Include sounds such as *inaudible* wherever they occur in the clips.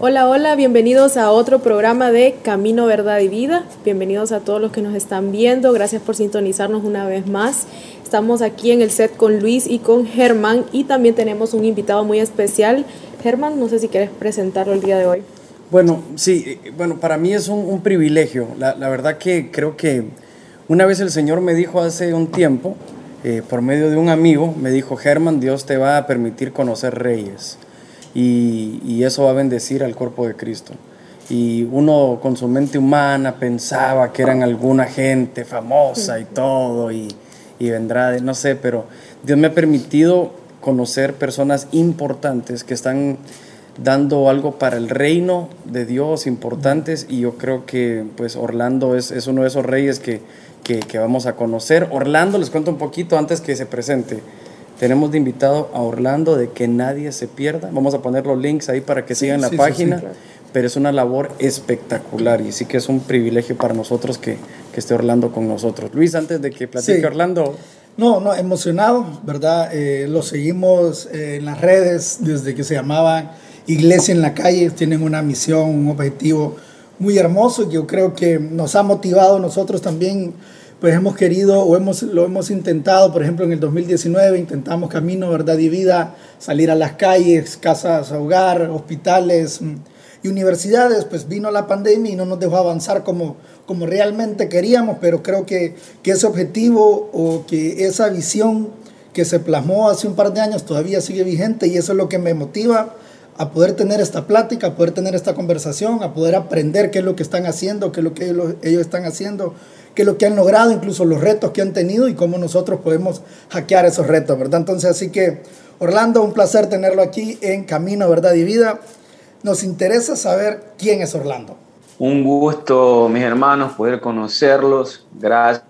Hola, hola, bienvenidos a otro programa de Camino, Verdad y Vida. Bienvenidos a todos los que nos están viendo. Gracias por sintonizarnos una vez más. Estamos aquí en el set con Luis y con Germán y también tenemos un invitado muy especial. Germán, no sé si quieres presentarlo el día de hoy. Bueno, sí, eh, bueno, para mí es un, privilegio. La, verdad que creo que una vez el Señor me dijo hace un tiempo, eh, por medio de un amigo, me dijo, Germán, Dios te va a permitir conocer reyes y, eso va a bendecir al cuerpo de Cristo. Y uno con su mente humana pensaba que eran alguna gente famosa y todo, y, y vendrá de, no sé, pero Dios me ha permitido conocer personas importantes que están dando algo para el reino de Dios importantes y yo creo que pues Orlando es, es uno de esos reyes que, que, que, vamos a conocer. Orlando, les cuento un poquito antes que se presente. Tenemos de invitado a Orlando de que nadie se pierda. Vamos a poner los links ahí para que sigan la página. Pero es una labor espectacular y sí que es un privilegio para nosotros que, que esté Orlando con nosotros. Luis, antes de que platique Orlando. No, no, emocionado, ¿verdad? Eh, lo seguimos eh, en las redes desde que se llamaba Iglesia en la Calle. Tienen una misión, un objetivo muy hermoso y yo creo que nos ha motivado nosotros también pues hemos querido o hemos, lo hemos intentado, por ejemplo en el 2019 intentamos Camino, Verdad y Vida, salir a las calles, casas hogar, hospitales mm, y universidades, pues vino la pandemia y no nos dejó avanzar como, como realmente queríamos, pero creo que, que ese objetivo o que esa visión que se plasmó hace un par de años todavía sigue vigente y eso es lo que me motiva a poder tener esta plática, a poder tener esta conversación, a poder aprender qué es lo que están haciendo, qué es lo que ellos, ellos están haciendo qué es lo que han logrado, incluso los retos que han tenido y cómo nosotros podemos hackear esos retos, ¿verdad? Entonces, así que, Orlando, un placer tenerlo aquí en Camino, Verdad y Vida. Nos interesa saber quién es Orlando. Un gusto, mis hermanos, poder conocerlos. Gracias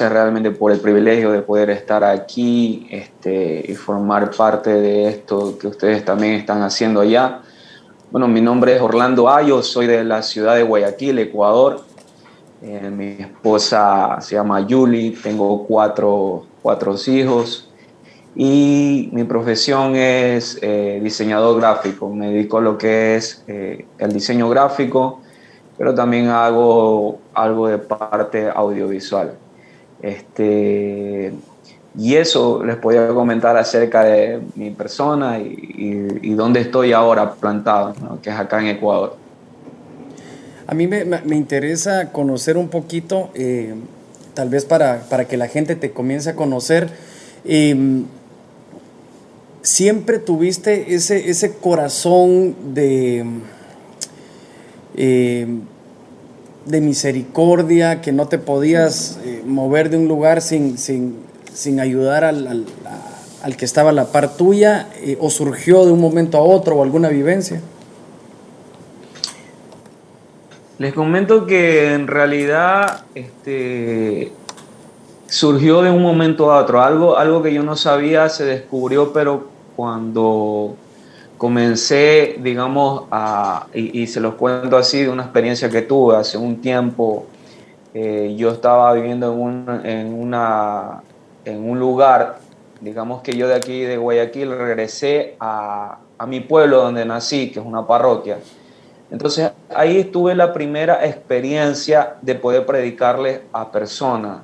realmente por el privilegio de poder estar aquí este, y formar parte de esto que ustedes también están haciendo allá. Bueno, mi nombre es Orlando Ayo, soy de la ciudad de Guayaquil, Ecuador. Eh, mi esposa se llama Julie, tengo cuatro, cuatro hijos y mi profesión es eh, diseñador gráfico. Me dedico a lo que es eh, el diseño gráfico, pero también hago algo de parte audiovisual. Este, y eso les podía comentar acerca de mi persona y, y, dónde estoy ahora plantado, que es acá en Ecuador. A mí me, interesa conocer un poquito, eh, tal vez para, que la gente te comience a conocer. Em, siempre tuviste ese, ese corazón de, em, de misericordia, que no te podías eh, mover de un lugar sin, sin, ayudar al, al, que estaba a la par tuya, eh, o surgió de un momento a otro o alguna vivencia. Les comento que en realidad este, surgió de un momento a otro. Algo, algo que yo no sabía se descubrió, pero cuando comencé, digamos, a, y, se los cuento así, de una experiencia que tuve hace un tiempo. Eh, yo estaba viviendo en un, lugar, digamos que yo de aquí, de Guayaquil, regresé a mi pueblo donde nací, que es una parroquia. Entonces ahí estuve la primera experiencia de poder predicarle a personas.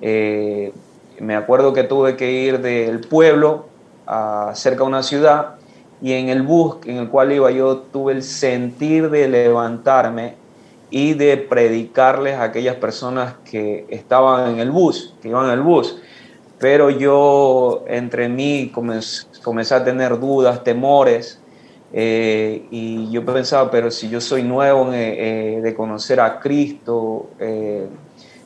Eh, me acuerdo que tuve que ir del pueblo a cerca de una ciudad y en el bus en el cual iba yo tuve el sentir de levantarme y de predicarles a aquellas personas que estaban en el bus, que iban en el bus. Pero yo entre mí comencé a tener dudas, temores, eh, y yo pensaba, pero si yo soy nuevo eh, eh, de conocer a Cristo,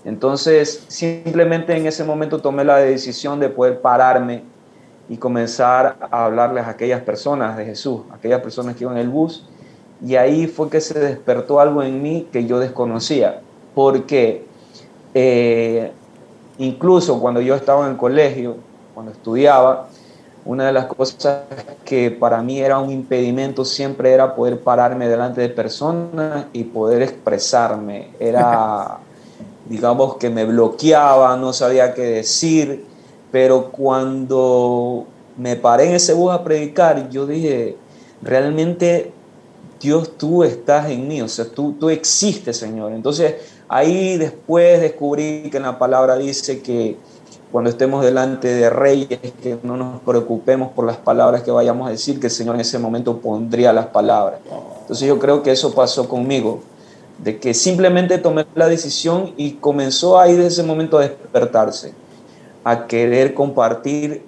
entonces simplemente en ese momento tomé la decisión de poder pararme y comenzar a hablarles a aquellas personas de Jesús, aquellas personas que iban en el bus. Y ahí fue que se despertó algo en mí que yo desconocía, porque incluso cuando yo estaba en el colegio, cuando estudiaba, una de las cosas que para mí era un impedimento siempre era poder pararme delante de personas y poder expresarme. Era, *laughs* digamos, que me bloqueaba, no sabía qué decir, pero cuando me paré en ese bus a predicar, yo dije, realmente Dios tú estás en mí, o sea, tú, tú existes, Señor. Entonces ahí después descubrí que en la palabra dice que cuando estemos delante de reyes, que no nos preocupemos por las palabras que vayamos a decir, que el Señor en ese momento pondría las palabras. Entonces yo creo que eso pasó conmigo, de que simplemente tomé la decisión y comenzó ahí desde ese momento a despertarse, a querer compartir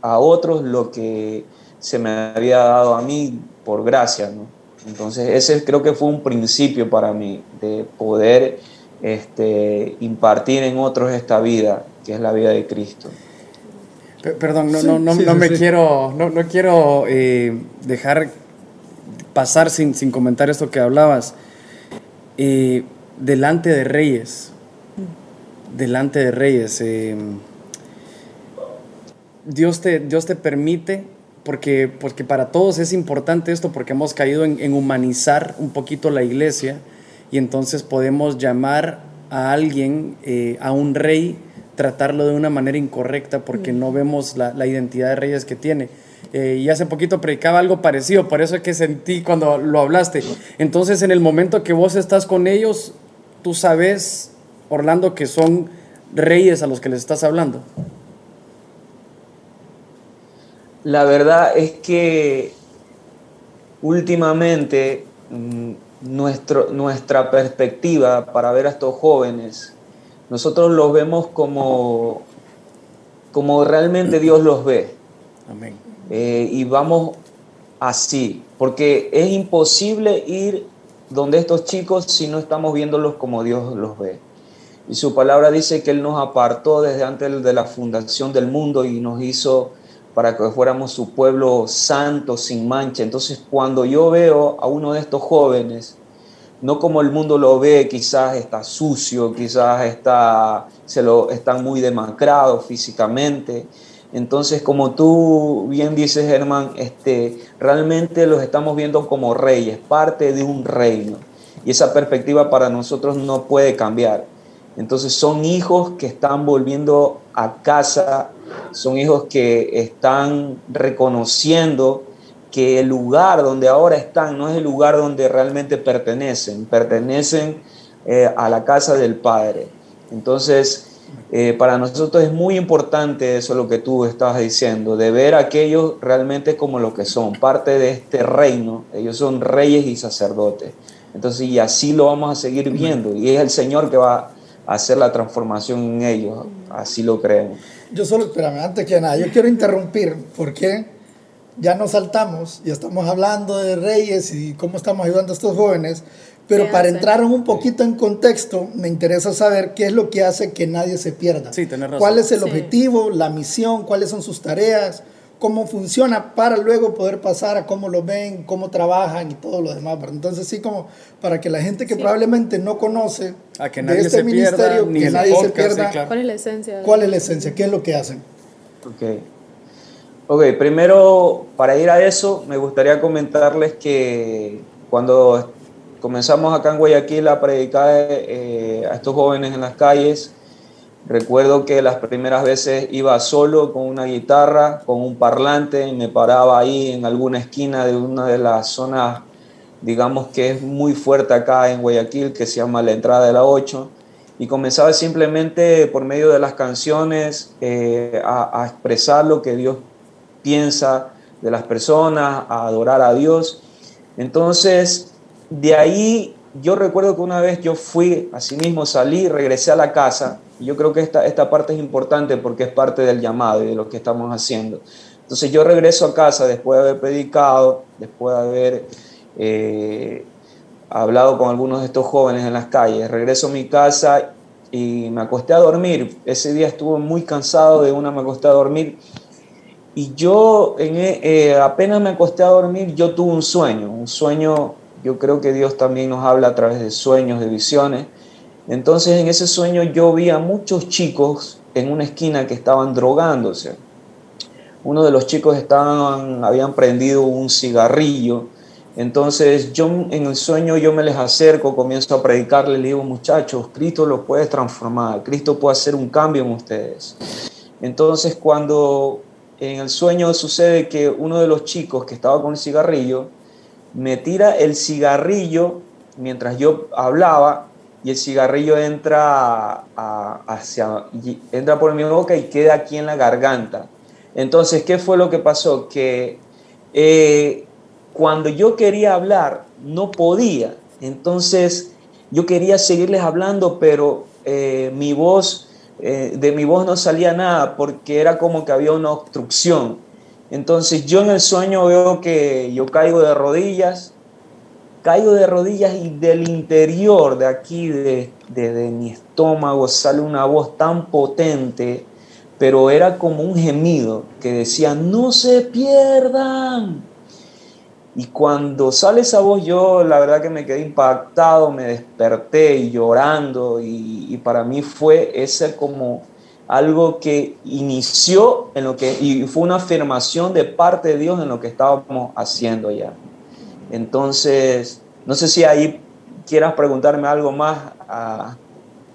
a otros lo que se me había dado a mí por gracia, ¿no? Entonces ese creo que fue un principio para mí de poder este, impartir en otros esta vida, que es la vida de Cristo. Perdón, no, no, no, no me quiero, no, no quiero eh, dejar pasar sin, sin, comentar esto que hablabas. Eh, delante de reyes, delante de reyes, eh, Dios, te, Dios te permite, porque, porque para todos es importante esto, porque hemos caído en, en humanizar un poquito la iglesia y entonces podemos llamar a alguien, eh, a un rey, tratarlo de una manera incorrecta porque no vemos la, la identidad de reyes que tiene. Eh, y hace poquito predicaba algo parecido, por eso es que sentí cuando lo hablaste. Entonces, en el momento que vos estás con ellos, tú sabes, Orlando, que son reyes a los que les estás hablando. La verdad es que últimamente mm, nuestro, nuestra perspectiva para ver a estos jóvenes, nosotros los vemos como, como realmente Dios los ve. Amén. Eh, y vamos así, porque es imposible ir donde estos chicos si no estamos viéndolos como Dios los ve. Y su palabra dice que Él nos apartó desde antes de la fundación del mundo y nos hizo para que fuéramos su pueblo santo, sin mancha. Entonces, cuando yo veo a uno de estos jóvenes, no como el mundo lo ve, quizás está sucio, quizás está, se lo, están muy demacrados físicamente. Entonces, como tú bien dices, Germán, este, realmente los estamos viendo como reyes, parte de un reino. Y esa perspectiva para nosotros no puede cambiar. Entonces son hijos que están volviendo a casa, son hijos que están reconociendo que el lugar donde ahora están no es el lugar donde realmente pertenecen, pertenecen eh, a la casa del Padre. Entonces, eh, para nosotros es muy importante eso lo que tú estabas diciendo, de ver a aquellos realmente como lo que son, parte de este reino, ellos son reyes y sacerdotes. Entonces, y así lo vamos a seguir viendo, y es el Señor que va a hacer la transformación en ellos, así lo creemos. Yo solo, espérame, antes que nada, yo quiero interrumpir, porque ya nos saltamos, y estamos hablando de reyes y cómo estamos ayudando a estos jóvenes, pero para entrar un poquito en contexto, me interesa saber qué es lo que hace que nadie se pierda. Sí, razón. ¿Cuál es el objetivo, la misión, cuáles son sus tareas, cómo funciona para luego poder pasar a cómo lo ven, cómo trabajan y todo lo demás. Entonces sí, como para que la gente que probablemente no conoce a que nadie de este se ministerio, pierda, que nadie se pierda, claro. ¿cuál es la esencia? ¿Cuál es la esencia? ¿Qué es lo que hacen? Ok. Ok, primero, para ir a eso, me gustaría comentarles que cuando comenzamos acá en Guayaquil a predicar eh, a estos jóvenes en las calles, recuerdo que las primeras veces iba solo con una guitarra, con un parlante, y me paraba ahí en alguna esquina de una de las zonas, digamos que es muy fuerte acá en Guayaquil, que se llama la entrada de la 8 y comenzaba simplemente por medio de las canciones eh, a, a, expresar lo que Dios piensa de las personas, a adorar a Dios. Entonces, de ahí yo recuerdo que una vez yo fui, así mismo salí, regresé a la casa, yo creo que esta, esta parte es importante porque es parte del llamado y de lo que estamos haciendo. Entonces yo regreso a casa después de haber predicado, después de haber eh, hablado con algunos de estos jóvenes en las calles, regreso a mi casa y me acosté a dormir. Ese día estuve muy cansado, de una me acosté a dormir y yo eh, apenas me acosté a dormir, yo tuve un sueño, un sueño, yo creo que Dios también nos habla a través de sueños, de visiones. Entonces en ese sueño yo vi a muchos chicos en una esquina que estaban drogándose. Uno de los chicos estaban, habían prendido un cigarrillo. Entonces yo en el sueño yo me les acerco, comienzo a predicarles, le digo, muchachos, Cristo lo puede transformar, Cristo puede hacer un cambio en ustedes. Entonces cuando en el sueño sucede que uno de los chicos que estaba con el cigarrillo me tira el cigarrillo mientras yo hablaba y el cigarrillo entra, hacia, entra por mi boca y queda aquí en la garganta. Entonces, ¿qué fue lo que pasó? Que eh, cuando yo quería hablar, no podía. Entonces, yo quería seguirles hablando, pero eh, mi voz, eh, de mi voz no salía nada porque era como que había una obstrucción. Entonces, yo en el sueño veo que yo caigo de rodillas, caigo de rodillas y del interior de aquí, de, de, mi estómago, sale una voz tan potente, pero era como un gemido que decía, no se pierdan. Y cuando sale esa voz, yo la verdad que me quedé impactado, me desperté llorando y, y para mí fue ese como algo que inició en lo que, y fue una afirmación de parte de Dios en lo que estábamos haciendo ya. Entonces, no sé si ahí quieras preguntarme algo más ah,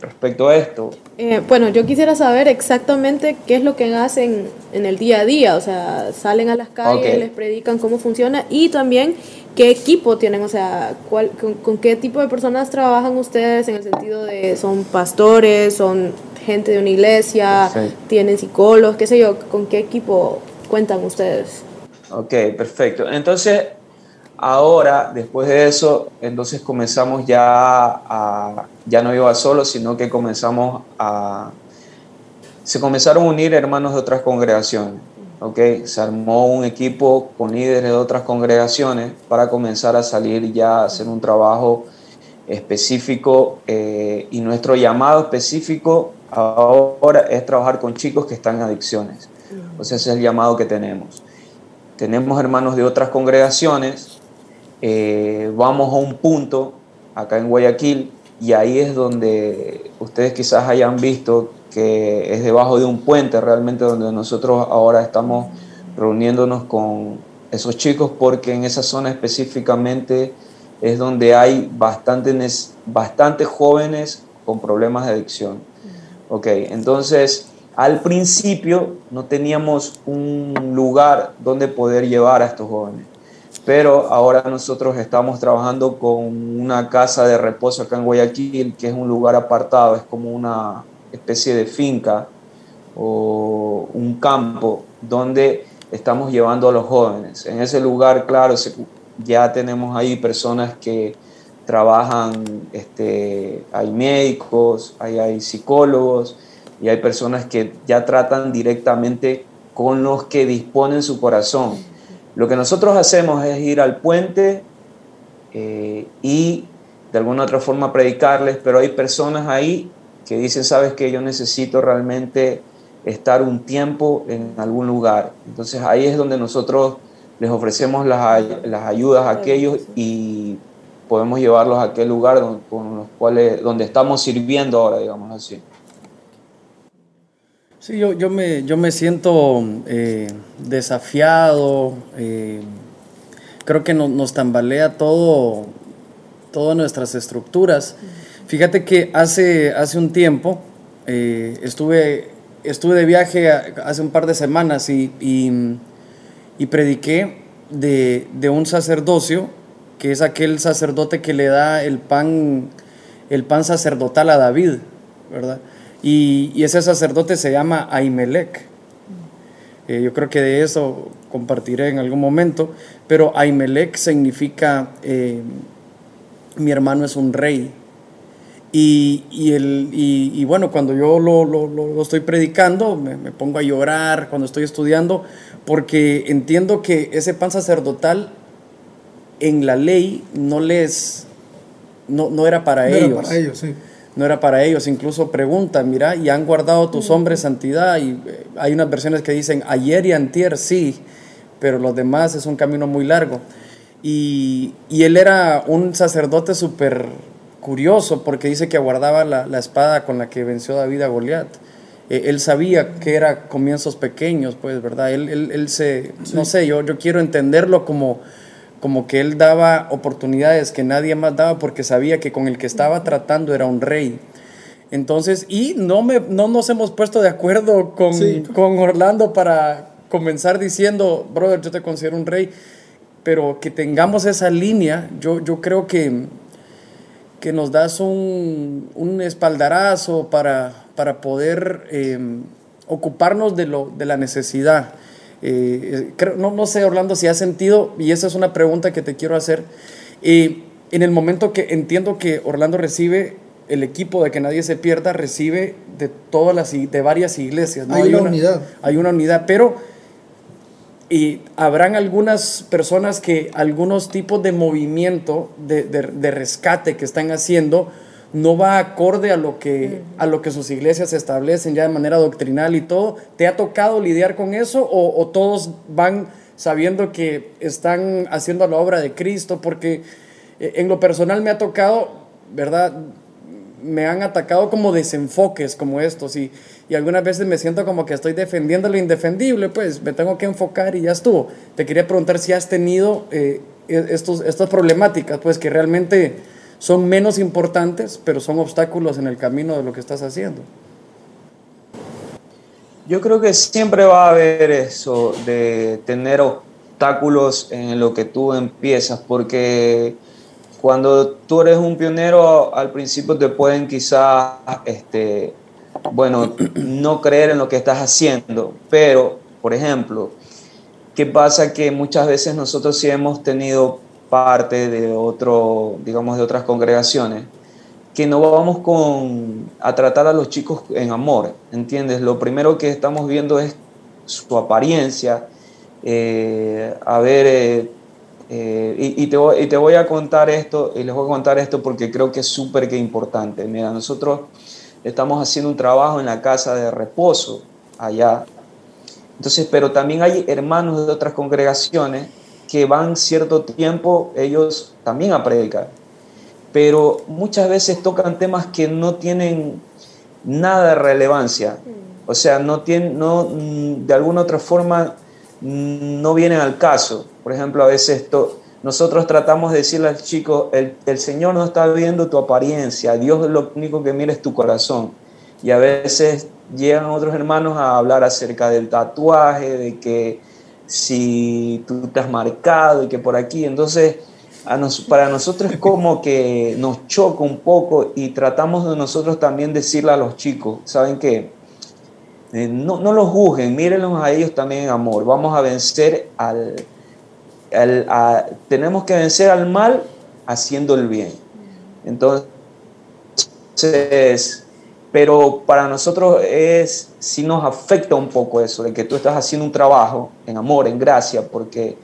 respecto a esto. Eh, bueno, yo quisiera saber exactamente qué es lo que hacen en el día a día, o sea, salen a las calles, les predican cómo funciona y también qué equipo tienen, o sea, cuál, con, qué tipo de personas trabajan ustedes en el sentido de, son pastores, son gente de una iglesia, tienen psicólogos, qué sé yo, con qué equipo cuentan ustedes. Ok, perfecto. Entonces, Ahora, después de eso, entonces comenzamos ya a, ya no iba solo, sino que comenzamos a, se comenzaron a unir hermanos de otras congregaciones, ¿ok? Se armó un equipo con líderes de otras congregaciones para comenzar a salir ya a hacer un trabajo específico eh, y nuestro llamado específico ahora es trabajar con chicos que están en adicciones. O sea, ese es el llamado que tenemos. Tenemos hermanos de otras congregaciones eh, vamos a un punto acá en Guayaquil y ahí es donde ustedes quizás hayan visto que es debajo de un puente realmente donde nosotros ahora estamos reuniéndonos con esos chicos porque en esa zona específicamente es donde hay bastantes, bastantes jóvenes con problemas de adicción. Ok, entonces al principio no teníamos un lugar donde poder llevar a estos jóvenes pero ahora nosotros estamos trabajando con una casa de reposo acá en Guayaquil, que es un lugar apartado, es como una especie de finca o un campo donde estamos llevando a los jóvenes. En ese lugar, claro, ya tenemos ahí personas que trabajan, este, hay médicos, hay, psicólogos y hay personas que ya tratan directamente con los que disponen su corazón lo que nosotros hacemos es ir al puente eh, y de alguna otra forma predicarles, pero hay personas ahí que dicen, sabes que yo necesito realmente estar un tiempo en algún lugar. Entonces ahí es donde nosotros les ofrecemos las, las ayudas a aquellos y podemos llevarlos a aquel lugar donde, con los cuales, donde estamos sirviendo ahora, digamos así. Sí, yo, yo, me, yo me siento eh, desafiado, eh, creo que nos tambalea todo, todas nuestras estructuras. Fíjate que hace, hace un tiempo eh, estuve, estuve de viaje hace un par de semanas y, y, prediqué de, de, un sacerdocio, que es aquel sacerdote que le da el pan, el pan sacerdotal a David, ¿verdad? Y, ese sacerdote se llama Aimelec. Eh, yo creo que de eso compartiré en algún momento, pero Aimelec significa eh, mi hermano es un rey. Y, el, y, bueno, cuando yo lo, lo, estoy predicando, me, pongo a llorar cuando estoy estudiando, porque entiendo que ese pan sacerdotal en la ley no les, no, no era para ellos. Era para ellos, sí no era para ellos. Incluso preguntan, mira, y han guardado tus hombres santidad. Y eh, hay unas versiones que dicen, ayer y antier sí, pero los demás es un camino muy largo. Y, él era un sacerdote súper curioso porque dice que guardaba la, espada con la que venció David a Goliat. Eh, él sabía que era comienzos pequeños, pues, ¿verdad? Él, él, se, no sé, yo, yo quiero entenderlo como como que él daba oportunidades que nadie más daba porque sabía que con el que estaba tratando era un rey. Entonces, y no, me, no nos hemos puesto de acuerdo con, con Orlando para comenzar diciendo, brother, yo te considero un rey. pero que tengamos esa línea, yo, yo creo que, que nos das un, un espaldarazo para, para poder eh, ocuparnos de, lo, de la necesidad. Eh, no, no, sé, Orlando, si has sentido, y esa es una pregunta que te quiero hacer, eh, en el momento que entiendo que Orlando recibe el equipo de que nadie se pierda, recibe de todas las, de varias iglesias. ¿no? Hay, una, unidad. Hay una unidad, pero y habrán algunas personas que algunos tipos de movimiento de, de, de rescate que están haciendo, no va acorde a lo que, a lo que sus iglesias establecen ya de manera doctrinal y todo. ¿Te ha tocado lidiar con eso o, todos van sabiendo que están haciendo la obra de Cristo? Porque eh, en lo personal me ha tocado, ¿verdad? Me han atacado como desenfoques como estos y, y algunas veces me siento como que estoy defendiendo lo indefendible, pues me tengo que enfocar y ya estuvo. Te quería preguntar si has tenido eh, e, estos, estas problemáticas, pues que realmente son menos importantes, pero son obstáculos en el camino de lo que estás haciendo. Yo creo que siempre va a haber eso de tener obstáculos en lo que tú empiezas, porque cuando tú eres un pionero, al principio te pueden quizás, este, bueno, no creer en lo que estás haciendo, pero, por ejemplo, ¿qué pasa? Que muchas veces nosotros sí hemos tenido parte de otro, digamos, de otras congregaciones, que no vamos con, a tratar a los chicos en amor, ¿entiendes? Lo primero que estamos viendo es su apariencia, eh, a ver, eh, eh, y, te voy, a contar esto, y les voy a contar esto porque creo que es súper que importante. Mira, nosotros estamos haciendo un trabajo en la casa de reposo allá, entonces, pero también hay hermanos de otras congregaciones que van cierto tiempo ellos también a predicar. Pero muchas veces tocan temas que no tienen nada de relevancia. O sea, no tienen, no, de alguna otra forma no vienen al caso. Por ejemplo, a veces esto, nosotros tratamos de decirle al chico, el, el Señor no está viendo tu apariencia, Dios lo único que mira es tu corazón. Y a veces llegan otros hermanos a hablar acerca del tatuaje, de que si tú te has marcado y que por aquí. Entonces, para nosotros es como que nos choca un poco y tratamos de nosotros también decirle a los chicos, ¿saben qué? Eh, no, no, los juzguen, mírenlos a ellos también en amor. Vamos a vencer al... tenemos que vencer al mal haciendo el bien. Entonces, pero para nosotros es, si nos afecta un poco eso, de que tú estás haciendo un trabajo en amor, en gracia, porque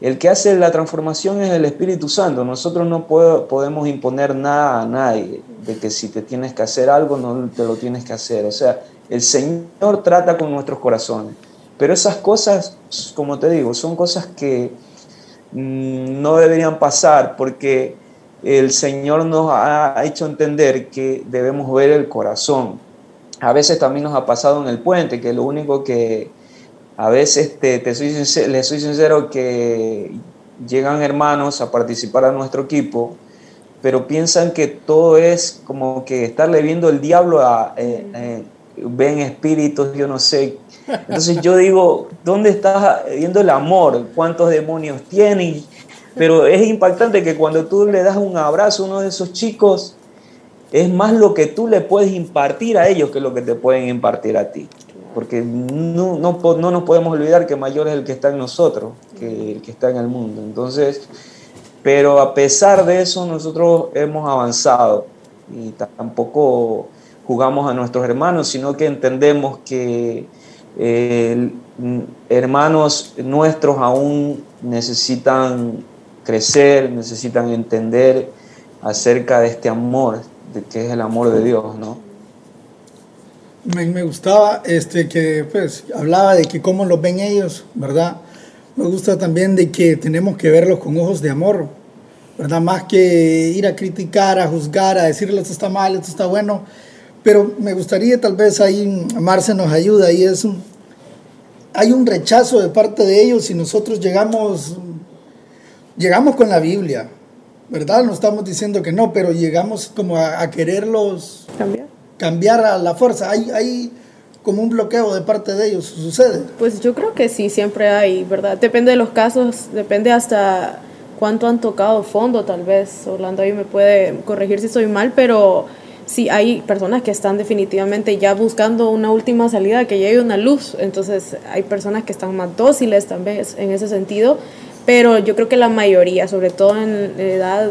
el que hace la transformación es el Espíritu Santo. Nosotros no podemos imponer nada a nadie, de que si te tienes que hacer algo, no te lo tienes que hacer. O sea, el Señor trata con nuestros corazones. Pero esas cosas, como te digo, son cosas que no deberían pasar porque el Señor nos ha hecho entender que debemos ver el corazón. A veces también nos ha pasado en el puente, que lo único que a veces te, soy sincero, soy sincero que llegan hermanos a participar a nuestro equipo, pero piensan que todo es como que estarle viendo el diablo a... Eh, eh, ven espíritus, yo no sé. Entonces yo digo, ¿dónde estás viendo el amor? ¿Cuántos demonios tiene? Pero es impactante que cuando tú le das un abrazo a uno de esos chicos, es más lo que tú le puedes impartir a ellos que lo que te pueden impartir a ti. Porque no, no, no nos podemos olvidar que mayor es el que está en nosotros que el que está en el mundo. Entonces, pero a pesar de eso, nosotros hemos avanzado y tampoco jugamos a nuestros hermanos, sino que entendemos que eh, hermanos nuestros aún necesitan crecer, necesitan entender acerca de este amor, de que es el amor de Dios, ¿no? Me, gustaba este, que pues, hablaba de que cómo los ven ellos, ¿verdad? Me gusta también de que tenemos que verlos con ojos de amor, ¿verdad? Más que ir a criticar, a juzgar, a decirle esto está mal, esto está bueno. Pero me gustaría tal vez ahí, Marce nos ayuda, y es un, hay un rechazo de parte de ellos y nosotros llegamos llegamos con la Biblia, ¿verdad? No estamos diciendo que no, pero llegamos como a, quererlos cambiar. cambiar a la fuerza. Hay, hay como un bloqueo de parte de ellos, ¿sucede? Pues yo creo que sí, siempre hay, ¿verdad? Depende de los casos, depende hasta cuánto han tocado fondo, tal vez. Orlando ahí me puede corregir si estoy mal, pero sí hay personas que están definitivamente ya buscando una última salida, que llegue una luz. Entonces hay personas que están más dóciles también en ese sentido, pero yo creo que la mayoría, sobre todo en edad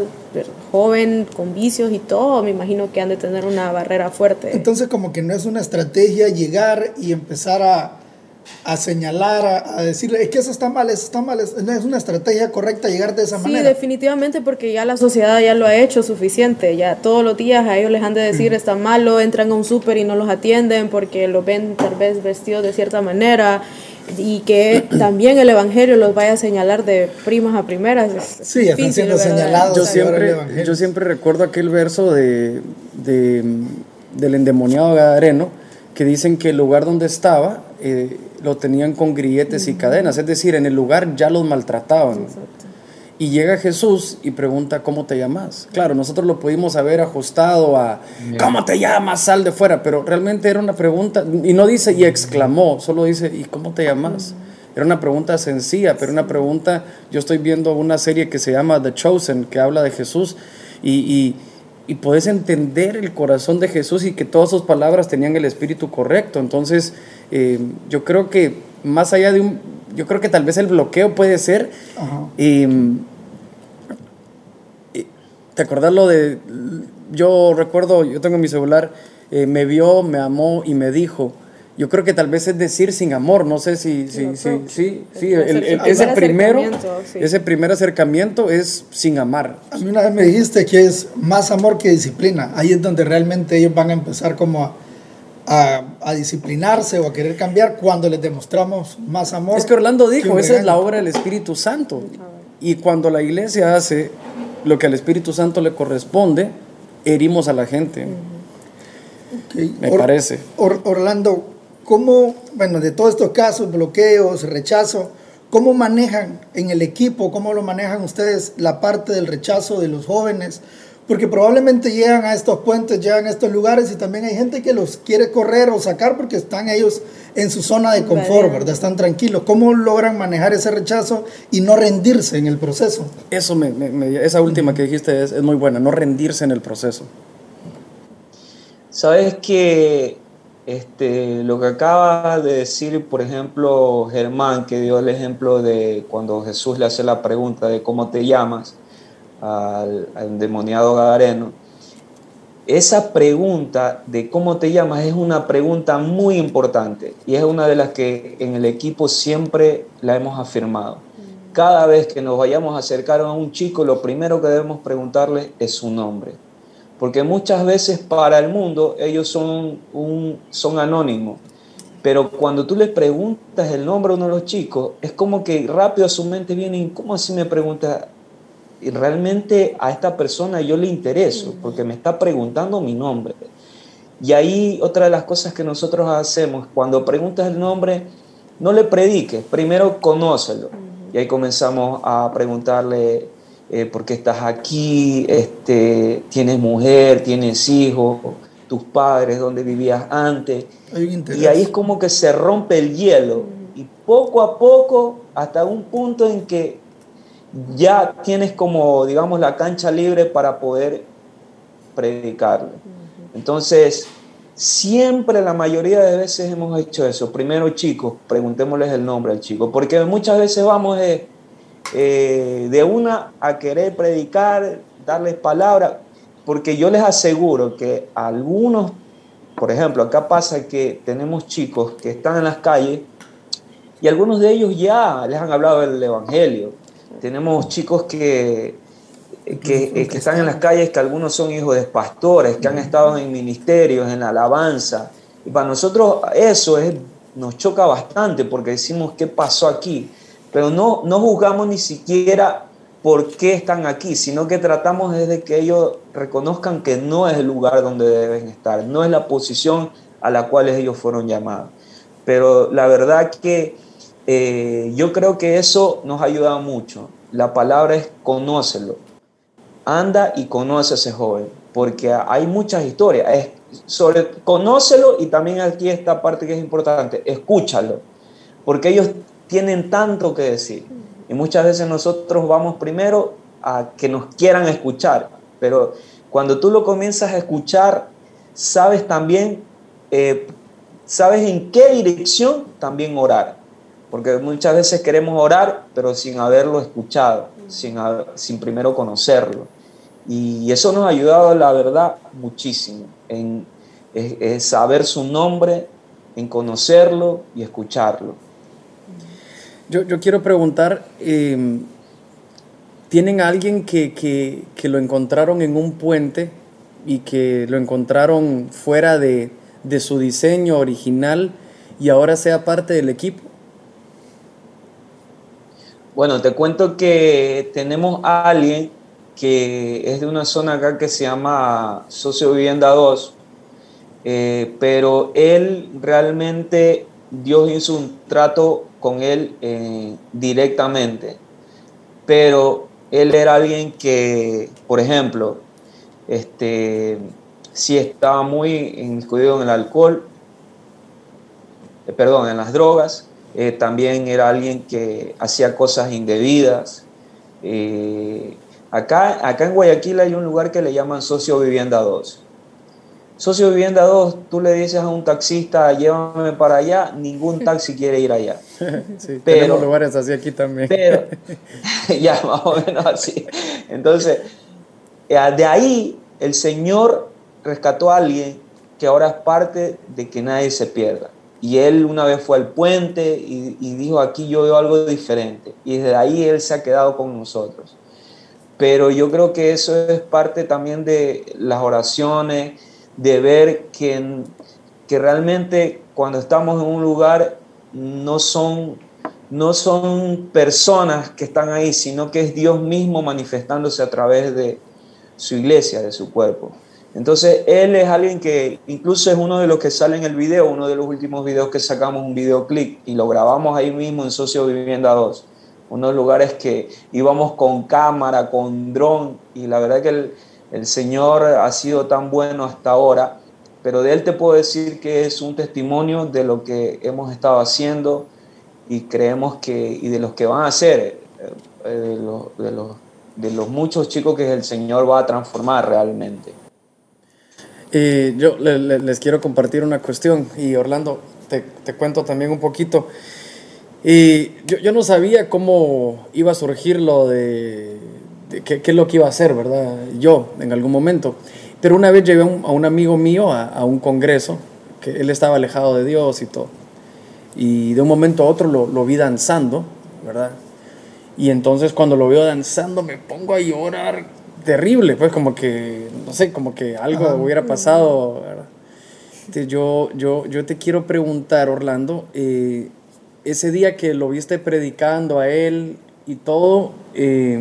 joven, con vicios y todo, me imagino que han de tener una barrera fuerte. Entonces como que no es una estrategia llegar y empezar a a señalar, a, decirle, es que eso está mal, eso está mal, es, es una estrategia correcta llegar de esa manera. Sí, definitivamente, porque ya la sociedad ya lo ha hecho suficiente, ya todos los días a ellos les han de decir, está malo, entran a un súper y no los atienden porque los ven tal vez vestidos de cierta manera y que *clears throat* también el evangelio los vaya a señalar de primas a primeras. sí, están siendo señalados. Yo siempre, yo siempre recuerdo aquel verso de, de del endemoniado Gadareno que dicen que el lugar donde estaba eh, lo tenían con grilletes y cadenas, es decir, en el lugar ya los maltrataban. Y llega Jesús y pregunta, ¿cómo te llamas? Claro, nosotros lo pudimos haber ajustado a, ¿cómo te llamas? Sal de fuera, pero realmente era una pregunta, y no dice y exclamó, solo dice, ¿y cómo te llamas? Era una pregunta sencilla, pero una pregunta, yo estoy viendo una serie que se llama The Chosen, que habla de Jesús, y y puedes entender el corazón de Jesús y que todas sus palabras tenían el espíritu correcto. Entonces, eh, yo creo que más allá de un, yo creo que tal vez el bloqueo puede ser, em, eh, ¿te acordás lo de, yo recuerdo, yo tengo mi celular, eh, me vio, me amó y me dijo, yo creo que tal vez es decir sin amor, no sé si, sí, sí, sí, sí, ese primero, ese primer acercamiento es sin amar. A mí una vez me dijiste que es más amor que disciplina, ahí es donde realmente ellos van a empezar como a, a, disciplinarse o a querer cambiar cuando les demostramos más amor. Es que Orlando dijo, esa es la obra del Espíritu Santo, y cuando la iglesia hace lo que al Espíritu Santo le corresponde, herimos a la gente. Me parece. Orlando, ¿Cómo, bueno, de todos estos casos, bloqueos, rechazo, cómo manejan en el equipo, cómo lo manejan ustedes la parte del rechazo de los jóvenes? Porque probablemente llegan a estos puentes, llegan a estos lugares y también hay gente que los quiere correr o sacar porque están ellos en su zona de confort, ¿verdad? Están tranquilos. ¿Cómo logran manejar ese rechazo y no rendirse en el proceso? Eso me, esa última que dijiste es, es muy buena, no rendirse en el proceso. Sabes que este, lo que acaba de decir, por ejemplo, Germán, que dio el ejemplo de cuando Jesús le hace la pregunta de cómo te llamas al, endemoniado Gadareno, esa pregunta de cómo te llamas es una pregunta muy importante y es una de las que en el equipo siempre la hemos afirmado. Cada vez que nos vayamos a acercar a un chico, lo primero que debemos preguntarle es su nombre porque muchas veces para el mundo ellos son, un, son anónimos. Pero cuando tú les preguntas el nombre a uno de los chicos, es como que rápido a su mente viene, ¿cómo así me pregunta? Y realmente a esta persona yo le intereso, porque me está preguntando mi nombre. Y ahí otra de las cosas que nosotros hacemos, cuando preguntas el nombre, no le prediques, primero conócelo. Y ahí comenzamos a preguntarle eh, porque estás aquí, este, tienes mujer, tienes hijos, tus padres, donde vivías antes. Y ahí es como que se rompe el hielo. Y poco a poco, hasta un punto en que ya tienes como, digamos, la cancha libre para poder predicarle. Entonces, siempre, la mayoría de veces hemos hecho eso. Primero, chicos, preguntémosles el nombre al chico, porque muchas veces vamos... Eh, eh, de una a querer predicar, darles palabra, porque yo les aseguro que algunos, por ejemplo, acá pasa que tenemos chicos que están en las calles y algunos de ellos ya les han hablado del Evangelio. Tenemos chicos que, que, eh, están en las calles, que algunos son hijos de pastores, que han estado en ministerios, en alabanza. Y para nosotros eso es, nos choca bastante porque decimos, ¿qué pasó aquí? Pero no, no juzgamos ni siquiera por qué están aquí, sino que tratamos de que ellos reconozcan que no es el lugar donde deben estar, no es la posición a la cual ellos fueron llamados. Pero la verdad que eh, yo creo que eso nos ayuda mucho. La palabra es conócelo. Anda y conoce a ese joven, porque hay muchas historias. sobre, conócelo y también aquí esta parte que es importante, escúchalo, porque ellos tienen tanto que decir. Y muchas veces nosotros vamos primero a que nos quieran escuchar, pero cuando tú lo comienzas a escuchar, sabes también, eh, sabes en qué dirección también orar. Porque muchas veces queremos orar, pero sin haberlo escuchado, sin, sin primero conocerlo. Y eso nos ha ayudado, la verdad, muchísimo en, saber su nombre, en conocerlo y escucharlo. Yo, yo quiero preguntar, em, ¿tienen alguien que, que, que, lo encontraron en un puente y que lo encontraron fuera de, de su diseño original y ahora sea parte del equipo? Bueno, te cuento que tenemos a alguien que es de una zona acá que se llama Socio Vivienda 2, eh, pero él realmente, Dios hizo un trato con él eh, directamente, pero él era alguien que, por ejemplo, este, si estaba muy incluido en el alcohol, eh, perdón, en las drogas, también era alguien que hacía cosas indebidas, Acá, acá en Guayaquil hay un lugar que le llaman Socio Vivienda 2. Socio Vivienda 2, tú le dices a un taxista, llévame para allá, ningún taxi quiere ir allá. *laughs* Sí, pero, tenemos lugares así aquí también. Pero, *laughs* *laughs* ya, más o menos así. Entonces, eh, de ahí el Señor rescató a alguien que ahora es parte de que nadie se pierda. Y él una vez fue al puente y, y dijo, aquí yo veo algo diferente. Y desde ahí él se ha quedado con nosotros pero yo creo que eso es parte también de las oraciones, de ver que, que realmente cuando estamos en un lugar no son, no son personas que están ahí, sino que es Dios mismo manifestándose a través de su iglesia, de su cuerpo. Entonces, él es alguien que incluso es uno de los que sale en el video, uno de los últimos videos que sacamos, un videoclip, y lo grabamos ahí mismo en Socio Vivienda 2 unos lugares que íbamos con cámara, con dron, y la verdad que el, el, Señor ha sido tan bueno hasta ahora, pero de Él te puedo decir que es un testimonio de lo que hemos estado haciendo y creemos que, y de los que van a hacer, eh, de, los, muchos chicos que el Señor va a transformar realmente. Y yo les quiero compartir una cuestión y Orlando, te, te cuento también un poquito. Y yo, yo, no sabía cómo iba a surgir lo de, qué, qué, es lo que iba a hacer, ¿verdad? Yo, en algún momento. Pero una vez llevé a un, a un amigo mío a, a, un congreso, que él estaba alejado de Dios y todo. Y de un momento a otro lo, lo vi danzando, ¿verdad? Y entonces cuando lo veo danzando me pongo a llorar terrible, pues como que, no sé, como que algo hubiera pasado, ¿verdad? Entonces yo, yo, yo te quiero preguntar, Orlando, eh, ese día que lo viste predicando a él y todo, eh,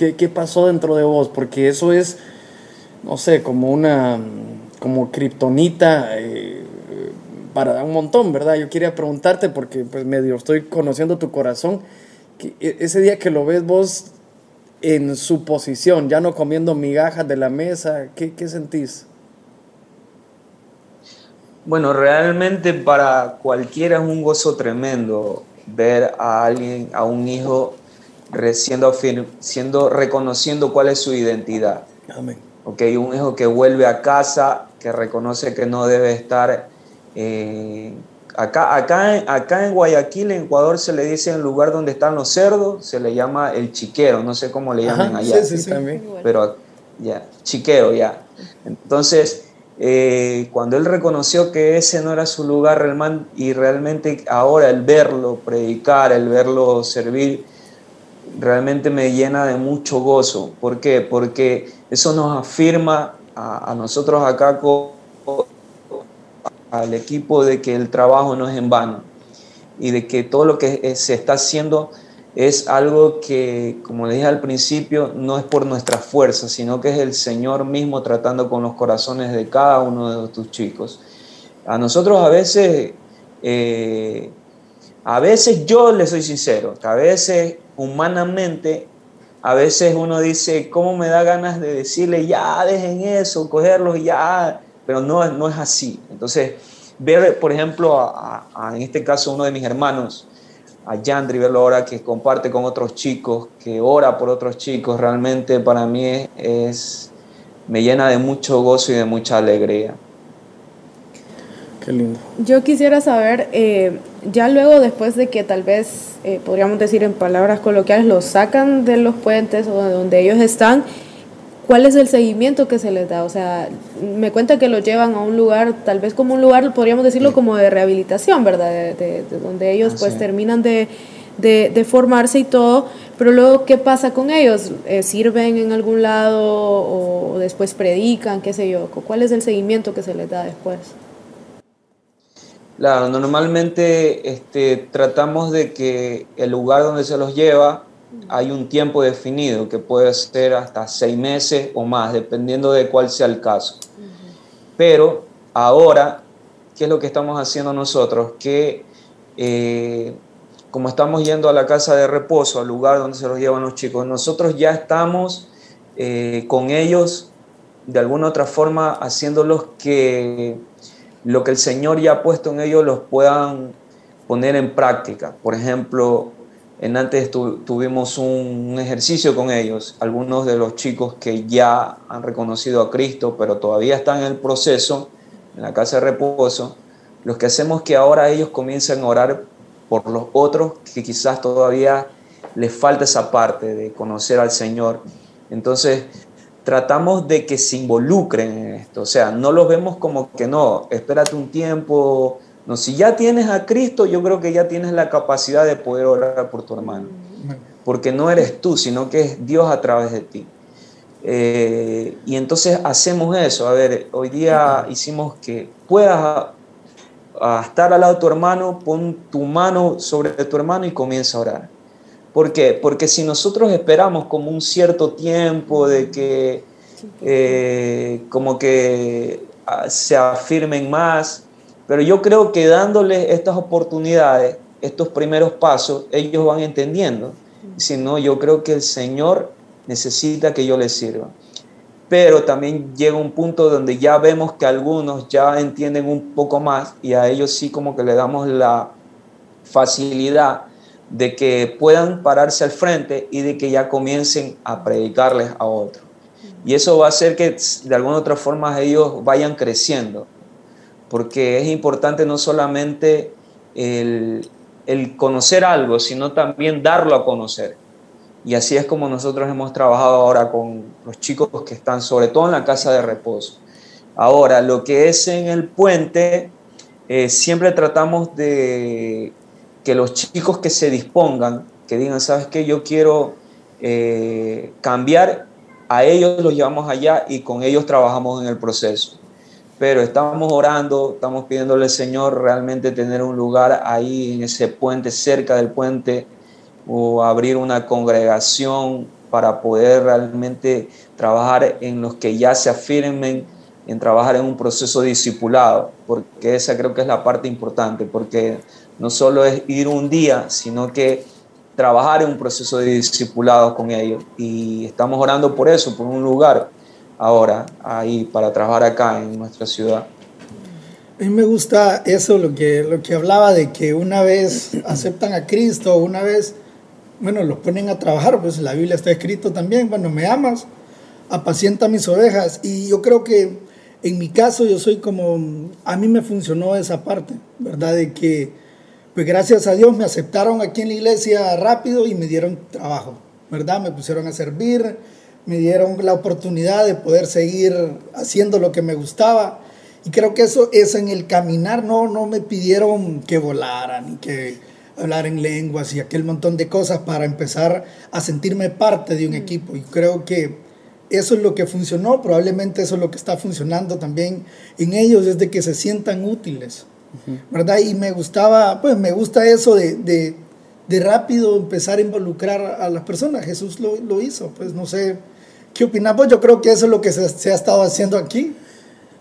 ¿qué, ¿qué, pasó dentro de vos? Porque eso es, no sé, como una, como kriptonita eh, para un montón, ¿verdad? Yo quería preguntarte, porque pues medio estoy conociendo tu corazón, e, ese día que lo ves vos en su posición, ya no comiendo migajas de la mesa, ¿qué, qué sentís? Bueno, realmente para cualquiera es un gozo tremendo ver a alguien, a un hijo siendo, siendo reconociendo cuál es su identidad. Amén. Okay, un hijo que vuelve a casa, que reconoce que no debe estar eh, acá, acá, acá en Guayaquil, en Ecuador, se le dice el lugar donde están los cerdos, se le llama el chiquero, no sé cómo le llaman allá. Sí, sí, sí. También. Pero ya, chiquero, ya. Entonces, eh, cuando él reconoció que ese no era su lugar y realmente ahora el verlo predicar, el verlo servir, realmente me llena de mucho gozo. ¿Por qué? Porque eso nos afirma a, nosotros acá al equipo de que el trabajo no es en vano y de que todo lo que se está haciendo es algo que, como dije al principio, no es por nuestra fuerza, sino que es el Señor mismo tratando con los corazones de cada uno de tus chicos. A nosotros a veces, eh, a veces yo le soy sincero, que a veces humanamente, a veces uno dice, ¿cómo me da ganas de decirle, ya dejen eso, cogerlos, ya, pero no, no es así. Entonces, ver, por ejemplo, a, en este caso uno de mis hermanos, a Yandri, verlo ahora que comparte con otros chicos, que ora por otros chicos, realmente para mí es, me llena de mucho gozo y de mucha alegría. Qué lindo. Yo quisiera saber, eh, ya luego después de que tal vez, eh, podríamos decir en palabras coloquiales, los sacan de los puentes o de donde ellos están, ¿cuál es el seguimiento que se les da? O sea, me cuenta que los llevan a un lugar, tal vez como un lugar, podríamos decirlo como de rehabilitación, ¿verdad? De, donde ellos pues terminan de, de, formarse y todo, pero luego, ¿qué pasa con ellos? Eh, ¿Sirven en algún lado o después predican, qué sé yo? ¿Cuál es el seguimiento que se les da después? Claro, normalmente este, tratamos de que el lugar donde se los lleva hay un tiempo definido, que puede ser hasta seis meses o más, dependiendo de cuál sea el caso. Pero ahora, ¿qué es lo que estamos haciendo nosotros? Que eh, como estamos yendo a la casa de reposo, al lugar donde se los llevan los chicos, nosotros ya estamos eh, con ellos de alguna otra forma haciéndolos que lo que el Señor ya ha puesto en ellos los puedan poner en práctica. Por ejemplo, en antes tuvimos un, ejercicio con ellos, algunos de los chicos que ya han reconocido a Cristo, pero todavía están en el proceso, en la casa de reposo, los que hacemos que ahora ellos comiencen a orar por los otros que quizás todavía les falta esa parte de conocer al Señor. Entonces, tratamos de que se involucren en esto. O sea, no los vemos como que no, espérate un tiempo. No, si ya tienes a Cristo, yo creo que ya tienes la capacidad de poder orar por tu hermano. Porque no eres tú, sino que es Dios a través de ti. Eh, y entonces hacemos eso. A ver, hoy día hicimos que puedas estar al lado de tu hermano, pon tu mano sobre tu hermano y comienza a orar. ¿Por qué? Porque si nosotros esperamos como un cierto tiempo de que eh, como que ah, se afirmen más, pero yo creo que dándoles estas oportunidades, estos primeros pasos, ellos van entendiendo. Si no, yo creo que el Señor necesita que yo les sirva. Pero también llega un punto donde ya vemos que algunos ya entienden un poco más y a ellos sí como que le damos la facilidad de que puedan pararse al frente y de que ya comiencen a predicarles a otros. Y eso va a hacer que de alguna otra forma ellos vayan creciendo, porque es importante no solamente el, conocer algo, sino también darlo a conocer. Y así es como nosotros hemos trabajado ahora con los chicos que están sobre todo en la casa de reposo. Ahora, lo que es en el puente, eh, siempre tratamos de que los chicos que se dispongan, que digan, ¿sabes qué? Yo quiero eh, cambiar, a ellos los llevamos allá y con ellos trabajamos en el proceso. Pero estamos orando, estamos pidiéndole al Señor realmente tener un lugar ahí en ese puente, cerca del puente, o abrir una congregación para poder realmente trabajar en los que ya se afirmen, en trabajar en un proceso discipulado, porque esa creo que es la parte importante, porque no solo es ir un día, sino que trabajar en un proceso de discipulado con ellos. Y estamos orando por eso, por un lugar ahora, ahí, para trabajar acá en nuestra ciudad. A mí me gusta eso, lo que, lo que hablaba de que una vez aceptan a Cristo, una vez, bueno, los ponen a trabajar, pues la Biblia está escrito también, bueno, me amas, apacienta mis ovejas. Y yo creo que en mi caso yo soy como, a mí me funcionó esa parte, ¿verdad? De que pues gracias a Dios me aceptaron aquí en la iglesia rápido y me dieron trabajo, ¿verdad? Me pusieron a servir, me dieron la oportunidad de poder seguir haciendo lo que me gustaba. Y creo que eso es en el caminar, no, no me pidieron que volara ni que hablar en lenguas y aquel montón de cosas para empezar a sentirme parte de un equipo. Y creo que eso es lo que funcionó, probablemente eso es lo que está funcionando también en ellos, desde que se sientan útiles. ¿Verdad? Y me gustaba, pues me gusta eso de, rápido empezar a involucrar a las personas. Jesús lo, hizo, pues no sé, ¿qué opinamos? Yo creo que eso es lo que se, ha estado haciendo aquí.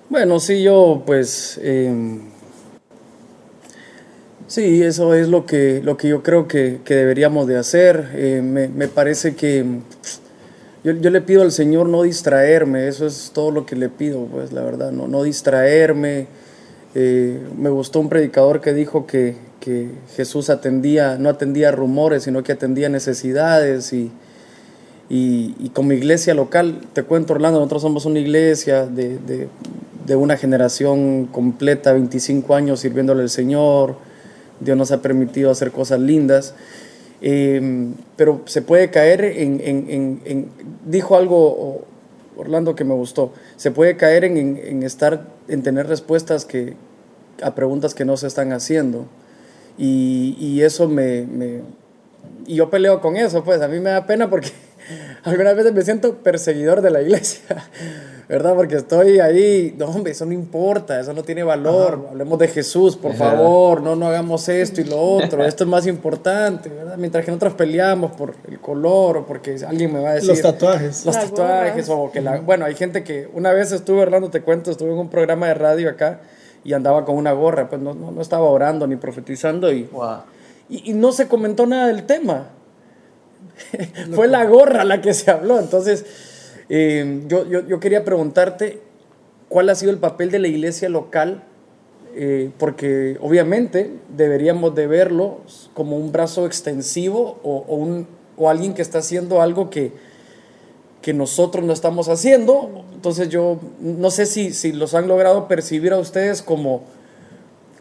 Bueno, sí, yo pues... Em, sí, eso es lo que, lo que yo creo que, deberíamos de hacer. Eh, me, parece que yo, le pido al Señor no distraerme, eso es todo lo que le pido, pues la verdad, no, no distraerme. Eh, me gustó un predicador que dijo que, que, Jesús atendía, no atendía rumores, sino que atendía necesidades y, y, como iglesia local, te cuento Orlando, nosotros somos una iglesia de, de, una generación completa, 25 años sirviéndole al Señor, Dios nos ha permitido hacer cosas lindas Em, pero se puede caer en, dijo algo Orlando que me gustó, se puede caer en, estar, en tener respuestas que, a preguntas que no se están haciendo. Y, eso me, me, Y yo peleo con eso, pues a mí me da pena porque *laughs* algunas veces me siento perseguidor de la iglesia. ¿Verdad? Porque estoy ahí, no, hombre, eso no importa, eso no tiene valor, hablemos de Jesús, por favor, no, no hagamos esto y lo otro, esto es más importante, ¿verdad? Mientras que nosotros peleamos por el color o porque alguien me va a decir... Los tatuajes. Los tatuajes, o que la... Bueno, hay gente que, una vez estuve, Orlando, te cuento, estuve en un programa de radio acá y andaba con una gorra, pues no, no, estaba orando ni profetizando y, y, y no se comentó nada del tema. *laughs* Fue la gorra la que se habló, entonces eh, yo, yo, yo, quería preguntarte cuál ha sido el papel de la iglesia local, eh, porque obviamente deberíamos de verlo como un brazo extensivo o, un, o alguien que está haciendo algo que, que nosotros no estamos haciendo. Entonces yo no sé si, si los han logrado percibir a ustedes como,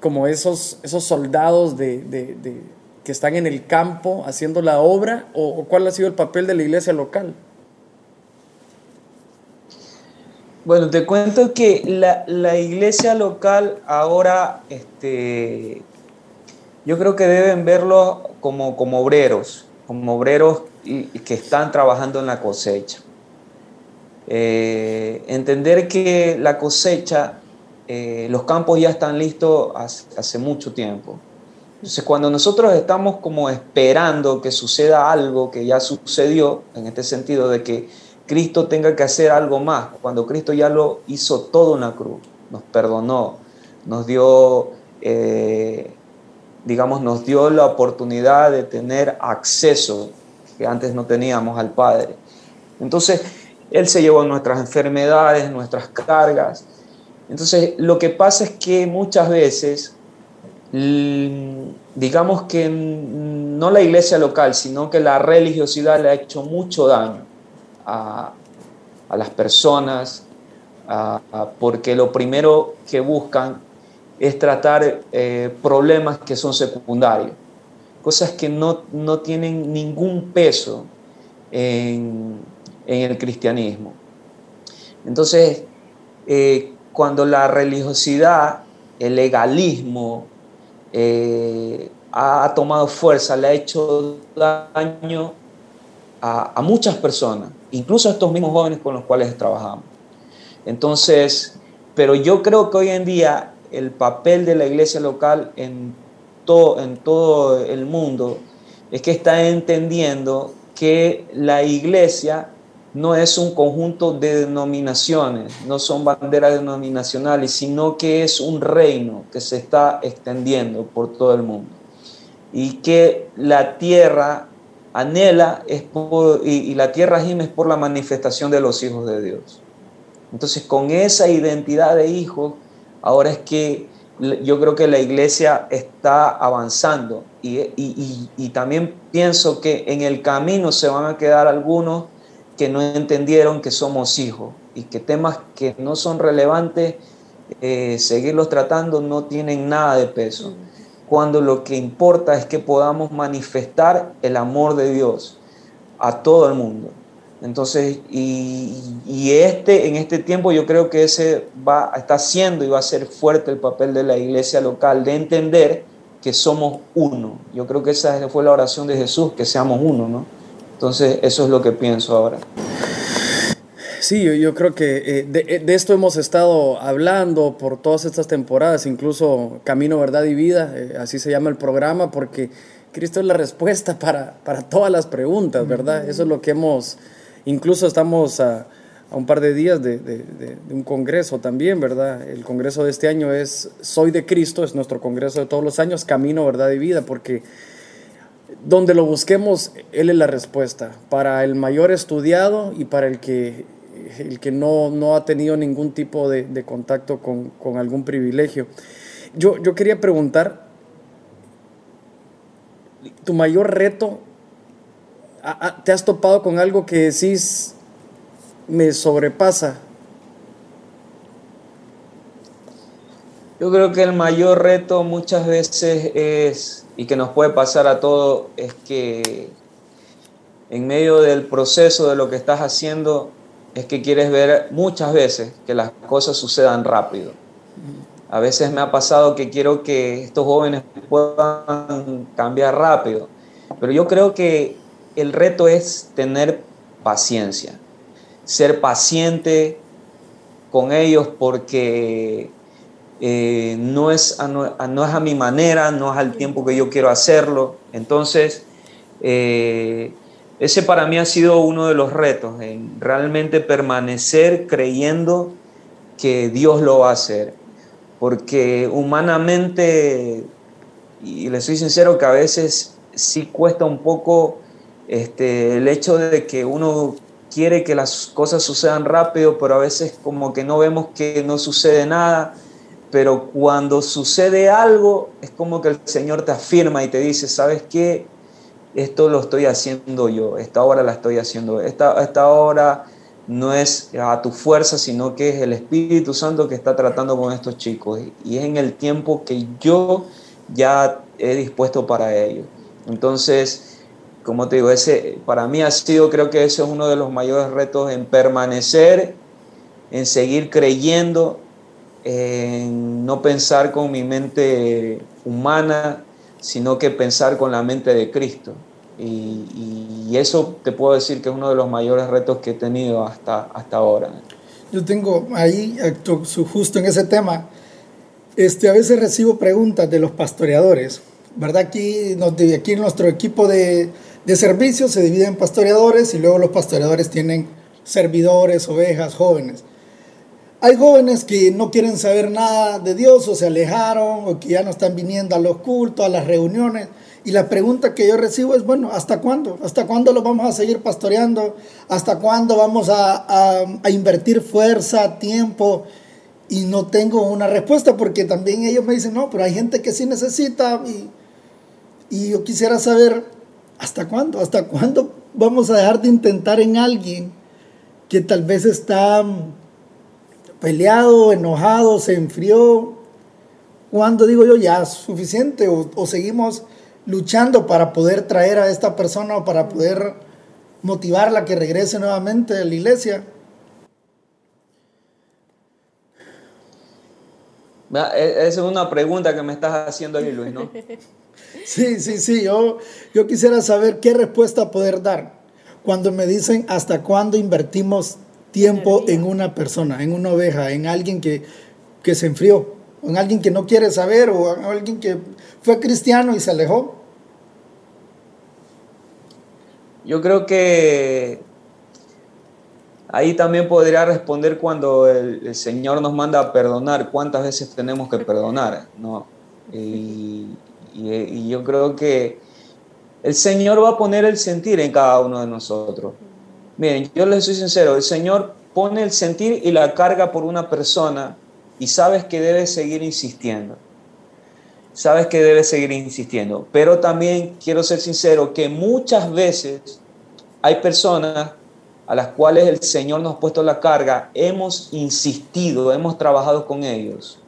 como esos, esos soldados de, de, de, que están en el campo haciendo la obra o cuál ha sido el papel de la iglesia local. Bueno, te cuento que la, iglesia local ahora, este, yo creo que deben verlo como, como obreros, como obreros que están trabajando en la cosecha. Eh, entender que la cosecha, eh, los campos ya están listos hace, hace, mucho tiempo. Entonces, cuando nosotros estamos como esperando que suceda algo que ya sucedió, en este sentido de que Cristo tenga que hacer algo más, cuando Cristo ya lo hizo todo en la cruz, nos perdonó, nos dio, eh, digamos, nos dio la oportunidad de tener acceso que antes no teníamos al Padre. Entonces, Él se llevó nuestras enfermedades, nuestras cargas. Entonces, lo que pasa es que muchas veces, digamos que no la iglesia local, sino que la religiosidad le ha hecho mucho daño a, las personas, porque lo primero que buscan es tratar eh, problemas que son secundarios, cosas que no, tienen ningún peso en, el cristianismo. Entonces, eh, cuando la religiosidad, el legalismo, eh, ha tomado fuerza, le ha hecho daño a, muchas personas, incluso a estos mismos jóvenes con los cuales trabajamos. Entonces, pero yo creo que hoy en día el papel de la iglesia local en todo, en todo el mundo es que está entendiendo que la iglesia no es un conjunto de denominaciones, no son banderas denominacionales, sino que es un reino que se está extendiendo por todo el mundo. Y que la tierra anhela es y, la tierra gime es por la manifestación de los hijos de Dios. Entonces, con esa identidad de hijo, ahora es que yo creo que la iglesia está avanzando y, y, también pienso que en el camino se van a quedar algunos que no entendieron que somos hijos y que temas que no son relevantes, eh, seguirlos tratando no tienen nada de peso cuando lo que importa es que podamos manifestar el amor de Dios a todo el mundo. Entonces, y, este, en este tiempo yo creo que ese va, está haciendo y va a ser fuerte el papel de la iglesia local, de entender que somos uno. Yo creo que esa fue la oración de Jesús, que seamos uno, ¿no? Entonces, eso es lo que pienso ahora. Sí, yo, creo que eh, eh, de, esto hemos estado hablando por todas estas temporadas, incluso Camino, Verdad y Vida, eh, así se llama el programa, porque Cristo es la respuesta *laughs* para, para todas las preguntas, ¿verdad? Eso es lo que hemos, incluso estamos a, a un par de días de, de, de, un congreso también, ¿verdad? El congreso de este año es Soy de Cristo, es nuestro congreso de todos los años, Camino, Verdad y Vida, porque donde lo busquemos, Él es la respuesta. Para el mayor estudiado y para el que, el que no, no ha tenido ningún tipo de, de contacto con, con, algún privilegio. Yo, yo quería preguntar, tu mayor reto, ¿te has topado con algo que decís me sobrepasa? Yo creo que el mayor reto muchas veces es, y que nos puede pasar a todos, es que en medio del proceso de lo que estás haciendo, es que quieres ver muchas veces que las cosas sucedan rápido. A veces me ha pasado que quiero que estos jóvenes puedan cambiar rápido, pero yo creo que el reto es tener paciencia, ser paciente con ellos porque eh, no, es a, no, es a mi manera, no es al tiempo que yo quiero hacerlo. Entonces, eh, ese para mí ha sido uno de los retos, en realmente permanecer creyendo que Dios lo va a hacer. Porque humanamente, y le soy sincero que a veces sí cuesta un poco este, el hecho de que uno quiere que las cosas sucedan rápido, pero a veces como que no vemos que no sucede nada pero cuando sucede algo, es como que el Señor te afirma y te dice, ¿sabes qué? Esto lo estoy haciendo yo, esta obra la estoy haciendo, esta, esta obra no es a tu fuerza, sino que es el Espíritu Santo que está tratando con estos chicos y es en el tiempo que yo ya he dispuesto para ellos. Entonces, como te digo, ese para mí ha sido, creo que ese es uno de los mayores retos en permanecer, en seguir creyendo en no pensar con mi mente humana, sino que pensar con la mente de Cristo. Y, eso te puedo decir que es uno de los mayores retos que he tenido hasta, hasta ahora. Yo tengo ahí, justo en ese tema, este, a veces recibo preguntas de los pastoreadores, ¿verdad? Aquí, aquí nuestro equipo de, de servicio se divide en pastoreadores y luego los pastoreadores tienen servidores, ovejas, jóvenes. Hay jóvenes que no quieren saber nada de Dios o se alejaron o que ya no están viniendo a los cultos, a las reuniones. Y la pregunta que yo recibo es, bueno, ¿hasta cuándo? ¿Hasta cuándo lo vamos a seguir pastoreando? ¿Hasta cuándo vamos a, invertir fuerza, tiempo? Y no tengo una respuesta porque también ellos me dicen, no, pero hay gente que sí necesita y, y yo quisiera saber, ¿hasta cuándo? ¿Hasta cuándo vamos a dejar de intentar en alguien que tal vez está peleado, enojado, se enfrió. Cuando digo yo ya es suficiente o, seguimos luchando para poder traer a esta persona o para poder motivarla a que regrese nuevamente a la iglesia. E, esa es una pregunta que me estás haciendo ahí, Luis, ¿no? *laughs* sí, sí, sí. Yo, yo quisiera saber qué respuesta poder dar cuando me dicen hasta cuándo invertimos tiempo en una persona, en una oveja, en alguien que, que se enfrió, en alguien que no quiere saber o en alguien que fue cristiano y se alejó. Yo creo que ahí también podría responder cuando el, Señor nos manda a perdonar, cuántas veces tenemos que perdonar, ¿no? Y, y, yo creo que el Señor va a poner el sentir en cada uno de nosotros. Miren, yo les soy sincero, el Señor pone el sentir y la carga por una persona y sabes que debes seguir insistiendo. Sabes que debes seguir insistiendo. Pero también quiero ser sincero que muchas veces hay personas a las cuales el Señor nos ha puesto la carga, hemos insistido, hemos trabajado con ellos.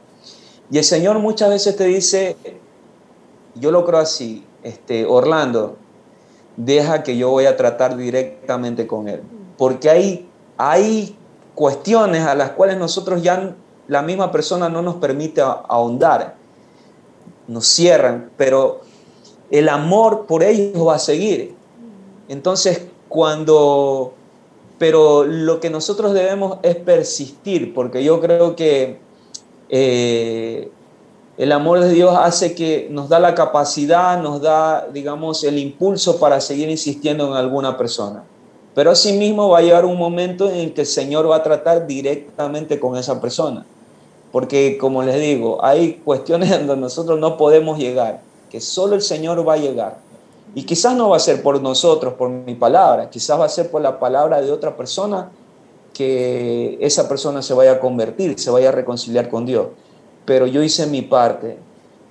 Y el Señor muchas veces te dice, yo lo creo así, este, Orlando, deja que yo voy a tratar directamente con él. Porque hay, hay cuestiones a las cuales nosotros ya la misma persona no nos permite ahondar. Nos cierran, pero el amor por ellos va a seguir. Entonces, cuando... Pero lo que nosotros debemos es persistir, porque yo creo que eh, el amor de Dios hace que nos da la capacidad, nos da, digamos, el impulso para seguir insistiendo en alguna persona. Pero asimismo va a llegar un momento en el que el Señor va a tratar directamente con esa persona. Porque, como les digo, hay cuestiones *laughs* donde nosotros no podemos llegar, que solo el Señor va a llegar. Y quizás no va a ser por nosotros, por mi palabra, quizás va a ser por la palabra de otra persona que esa persona se vaya a convertir, se vaya a reconciliar con Dios. Pero yo hice mi parte,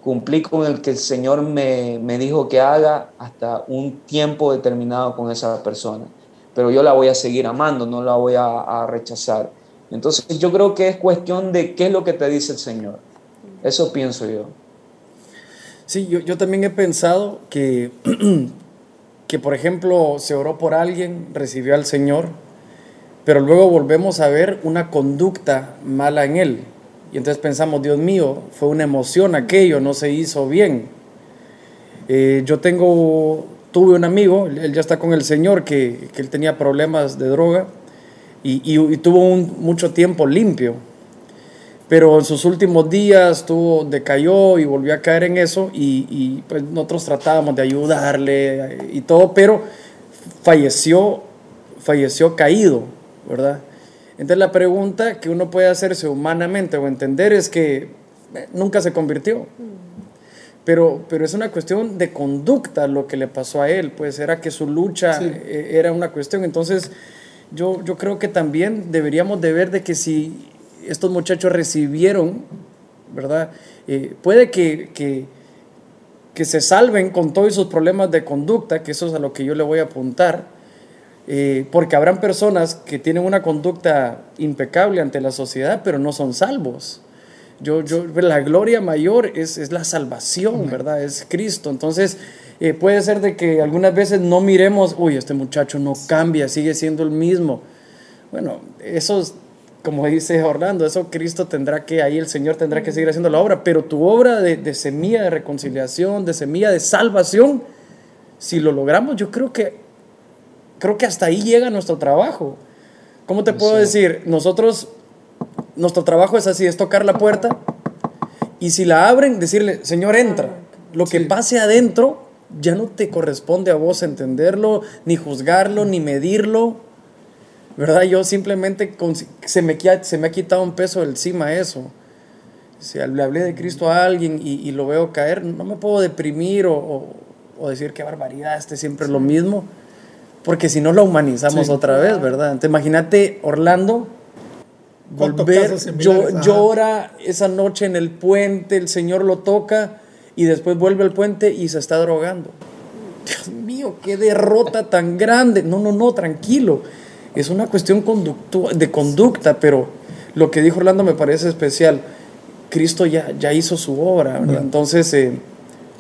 cumplí con el que el Señor me, me dijo que haga hasta un tiempo determinado con esa persona. Pero yo la voy a seguir amando, no la voy a, rechazar. Entonces yo creo que es cuestión de qué es lo que te dice el Señor. Eso pienso yo. Sí, yo, yo también he pensado que, *clears throat* que, por ejemplo, se oró por alguien, recibió al Señor, pero luego volvemos a ver una conducta mala en él. Y entonces pensamos, Dios mío, fue una emoción aquello, no se hizo bien. Eh, yo tengo, tuve un amigo, él ya está con el Señor, que, que él tenía problemas de droga y, y, tuvo mucho tiempo limpio. Pero en sus últimos días tuvo, decayó y volvió a caer en eso y, y pues nosotros tratábamos de ayudarle y todo, pero falleció, falleció caído, ¿verdad? Entonces la pregunta que uno puede hacerse humanamente o entender es que eh, nunca se convirtió. Pero, pero es una cuestión de conducta lo que le pasó a él, pues era que su lucha Sí. eh, era una cuestión. Entonces yo, yo creo que también deberíamos de ver de que si estos muchachos recibieron, ¿verdad? Eh, puede que, que, que se salven con todos sus problemas de conducta, que eso es a lo que yo le voy a apuntar, eh, porque habrán personas que tienen una conducta impecable ante la sociedad, pero no son salvos. Yo, yo, la gloria mayor es, es la salvación, ¿verdad? Es Cristo. Entonces, eh, puede ser de que algunas veces no miremos, uy, este muchacho no cambia, sigue siendo el mismo. Bueno, eso es, como dice Orlando, eso Cristo tendrá que, ahí el Señor tendrá que seguir haciendo la obra, pero tu obra de, de semilla de reconciliación, de semilla de salvación, si lo logramos, yo creo que, creo que hasta ahí llega nuestro trabajo. ¿Cómo te puedo decir? Nosotros, nuestro trabajo es así, es tocar la puerta y si la abren, decirle, Señor, entra. Lo que Sí. pase adentro ya no te corresponde a vos entenderlo, ni juzgarlo, ni medirlo. ¿Verdad? Yo simplemente con- se me, se me ha quitado un peso encima eso. Si le hablé de Cristo a alguien y, y lo veo caer, no me puedo deprimir o, o- o decir qué barbaridad, este siempre es lo mismo. Porque si no lo humanizamos Sí. otra vez, ¿verdad? Entonces, imagínate Orlando ¿Cuántos volver, yo- llora esa noche en el puente, el Señor lo toca y después vuelve al puente y se está drogando. Dios mío, qué derrota tan grande. No, no, no, tranquilo. Es una cuestión de conducta, pero lo que dijo Orlando me parece especial. Cristo ya, ya hizo su obra, ¿verdad? Entonces, eh,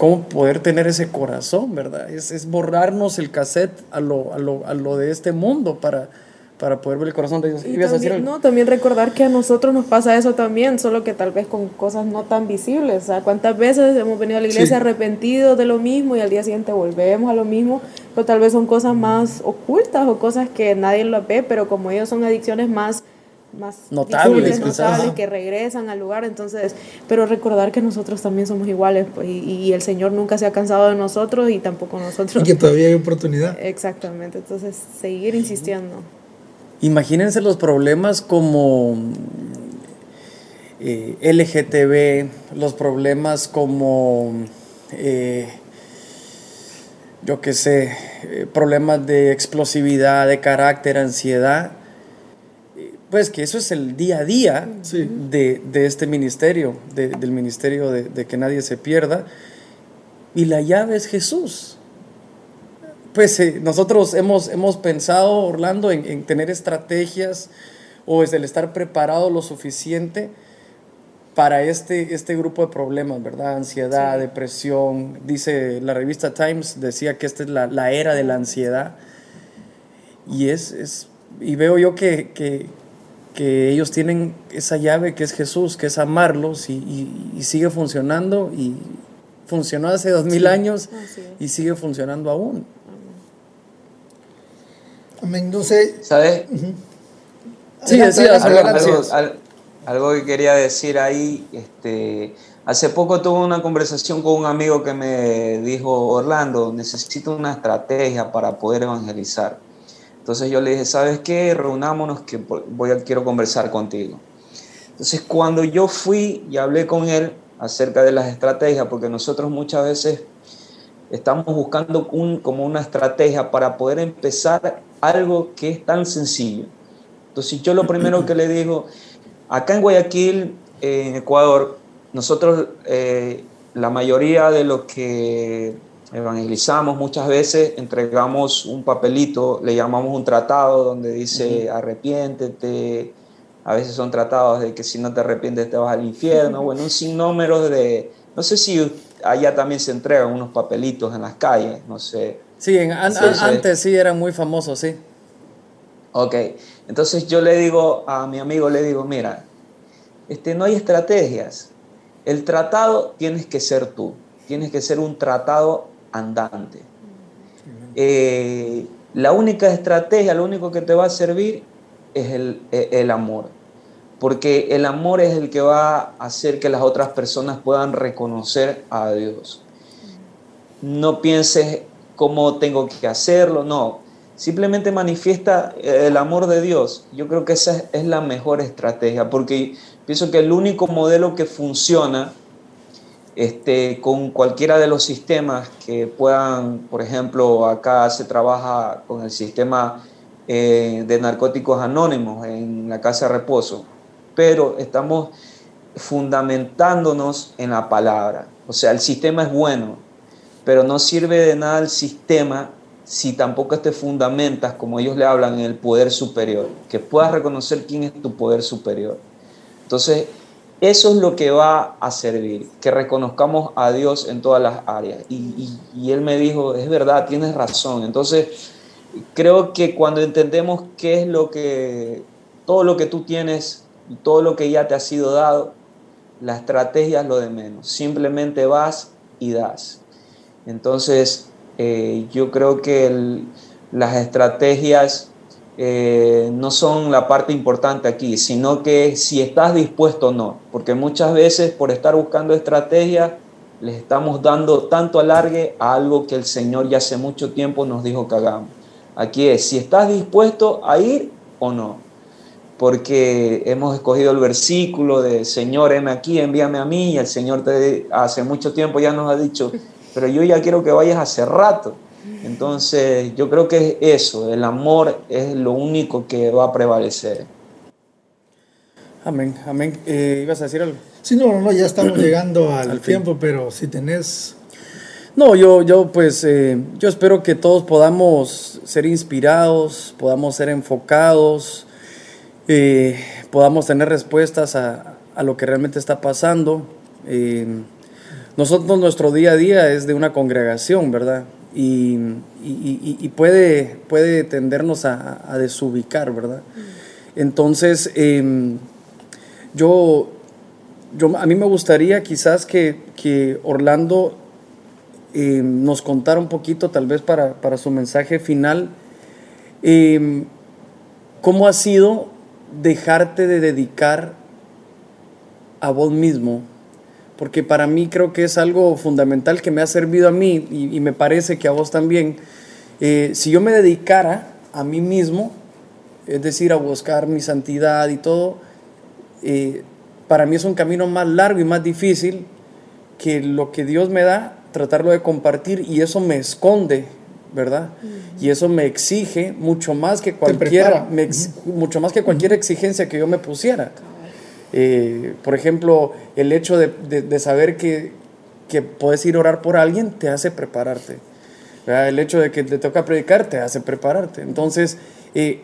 ¿cómo poder tener ese corazón, verdad? Es, es borrarnos el cassette a lo, a, lo, a lo de este mundo para, para poder ver el corazón de Dios. Y ¿Ibas a decir también, no, también recordar que a nosotros nos pasa eso también, solo que tal vez con cosas no tan visibles. O sea, ¿cuántas veces hemos venido a la iglesia Sí. arrepentidos de lo mismo y al día siguiente volvemos a lo mismo? Pero tal vez son cosas más ocultas o cosas que nadie lo ve, pero como ellos son adicciones más más Notables, notables, que regresan al lugar, entonces, pero recordar que nosotros también somos iguales pues, y, y el Señor nunca se ha cansado de nosotros y tampoco nosotros. Y que todavía hay oportunidad. Exactamente, entonces seguir insistiendo. Imagínense los problemas como eh, LGTB, los problemas como, eh, yo qué sé, eh, problemas de explosividad, de carácter, ansiedad. Pues que eso es el día a día Sí. de, de este ministerio, de- del ministerio de, de que nadie se pierda. Y la llave es Jesús. Pues eh, nosotros hemos, hemos pensado, Orlando, en, en tener estrategias o es el estar preparado lo suficiente para este, este grupo de problemas, ¿verdad? Ansiedad, depresión. Dice la revista Times, decía que esta es la, la era de la ansiedad. Y, es, es, y veo yo que, que, que ellos tienen esa llave que es Jesús, que es amarlos y, y- y sigue funcionando y funcionó hace dos mil años y sigue funcionando aún. Amén. No sé. ¿Sabes? Sí, Adelante, decías, adelante, algo, algo- Sí. al- algo que quería decir ahí, este, hace poco tuve una conversación con un amigo que me dijo, Orlando, necesito una estrategia para poder evangelizar. Entonces yo le dije, ¿sabes qué? Reunámonos que voy a, quiero conversar contigo. Entonces cuando yo fui y hablé con él acerca de las estrategias, porque nosotros muchas veces estamos buscando como una estrategia para poder empezar algo que es tan sencillo. Entonces yo lo primero que le digo, acá en Guayaquil, en Ecuador, nosotros eh, la mayoría de los que evangelizamos muchas veces entregamos un papelito, le llamamos un tratado donde dice arrepiéntete, a veces son tratados de que si no te arrepientes te vas al infierno, bueno, un sinnúmero de, no sé si allá también se entregan unos papelitos en las calles, no sé. Sí, antes sí eran muy famosos, sí. Ok, entonces yo le digo a mi amigo, le digo, mira, este, no hay estrategias, el tratado tienes que ser tú, tienes que ser un tratado andante. Eh, la única estrategia, lo único que te va a servir es el, el, amor, porque el amor es el que va a hacer que las otras personas puedan reconocer a Dios. No pienses cómo tengo que hacerlo, no, simplemente manifiesta el amor de Dios. Yo creo que esa es la mejor estrategia, porque pienso que el único modelo que funciona este, con cualquiera de los sistemas que puedan, por ejemplo, acá se trabaja con el sistema eh, de narcóticos anónimos en la casa de reposo, pero estamos fundamentándonos en la palabra. O sea, el sistema es bueno, pero no sirve de nada el sistema si tampoco te fundamentas, como ellos le hablan, en el poder superior, que puedas reconocer quién es tu poder superior. Entonces, eso es lo que va a servir, que reconozcamos a Dios en todas las áreas. Y, él me dijo, es verdad, tienes razón. Entonces, creo que cuando entendemos qué es lo que, todo lo que tú tienes todo lo que ya te ha sido dado, la estrategia es lo de menos. Simplemente vas y das. Entonces, eh, yo creo que las estrategias eh, no son la parte importante aquí, sino que si estás dispuesto o no, porque muchas veces por estar buscando estrategias les estamos dando tanto alargue a algo que el Señor ya hace mucho tiempo nos dijo que hagamos. Aquí es, si estás dispuesto a ir o no, porque hemos escogido el versículo de Señor, heme aquí, envíame a mí, y el Señor te, hace mucho tiempo ya nos ha dicho, pero yo ya quiero que vayas hace rato. Entonces, yo creo que es eso, el amor es lo único que va a prevalecer. Amén, amén. Eh, ¿Ibas a decir algo? Sí, no, no, ya estamos *clears throat* llegando al, tiempo, pero si tenés... No, yo, yo pues, eh, yo espero que todos podamos ser inspirados, podamos ser enfocados, eh, podamos tener respuestas a, a, lo que realmente está pasando. nosotros, nuestro día a día es de una congregación, ¿verdad? Y, y, puede, puede tendernos a, desubicar, ¿verdad? Entonces, em, yo, yo, a mí me gustaría quizás que, que Orlando em, nos contara un poquito, tal vez para, para su mensaje final, em, cómo ha sido dejarte de dedicar a vos mismo porque para mí creo que es algo fundamental que me ha servido a mí y, me parece que a vos también. Eh, si yo me dedicara a mí mismo, es decir, a buscar mi santidad y todo, eh, para mí es un camino más largo y más difícil que lo que Dios me da, tratarlo de compartir y eso me esconde, ¿verdad? Y eso me exige mucho más que cualquier, mucho más que cualquier exigencia que yo me pusiera. Eh, por ejemplo, el hecho de, saber que, que, puedes ir a orar por alguien te hace prepararte. El hecho de que te toca predicar te hace prepararte. Entonces, eh,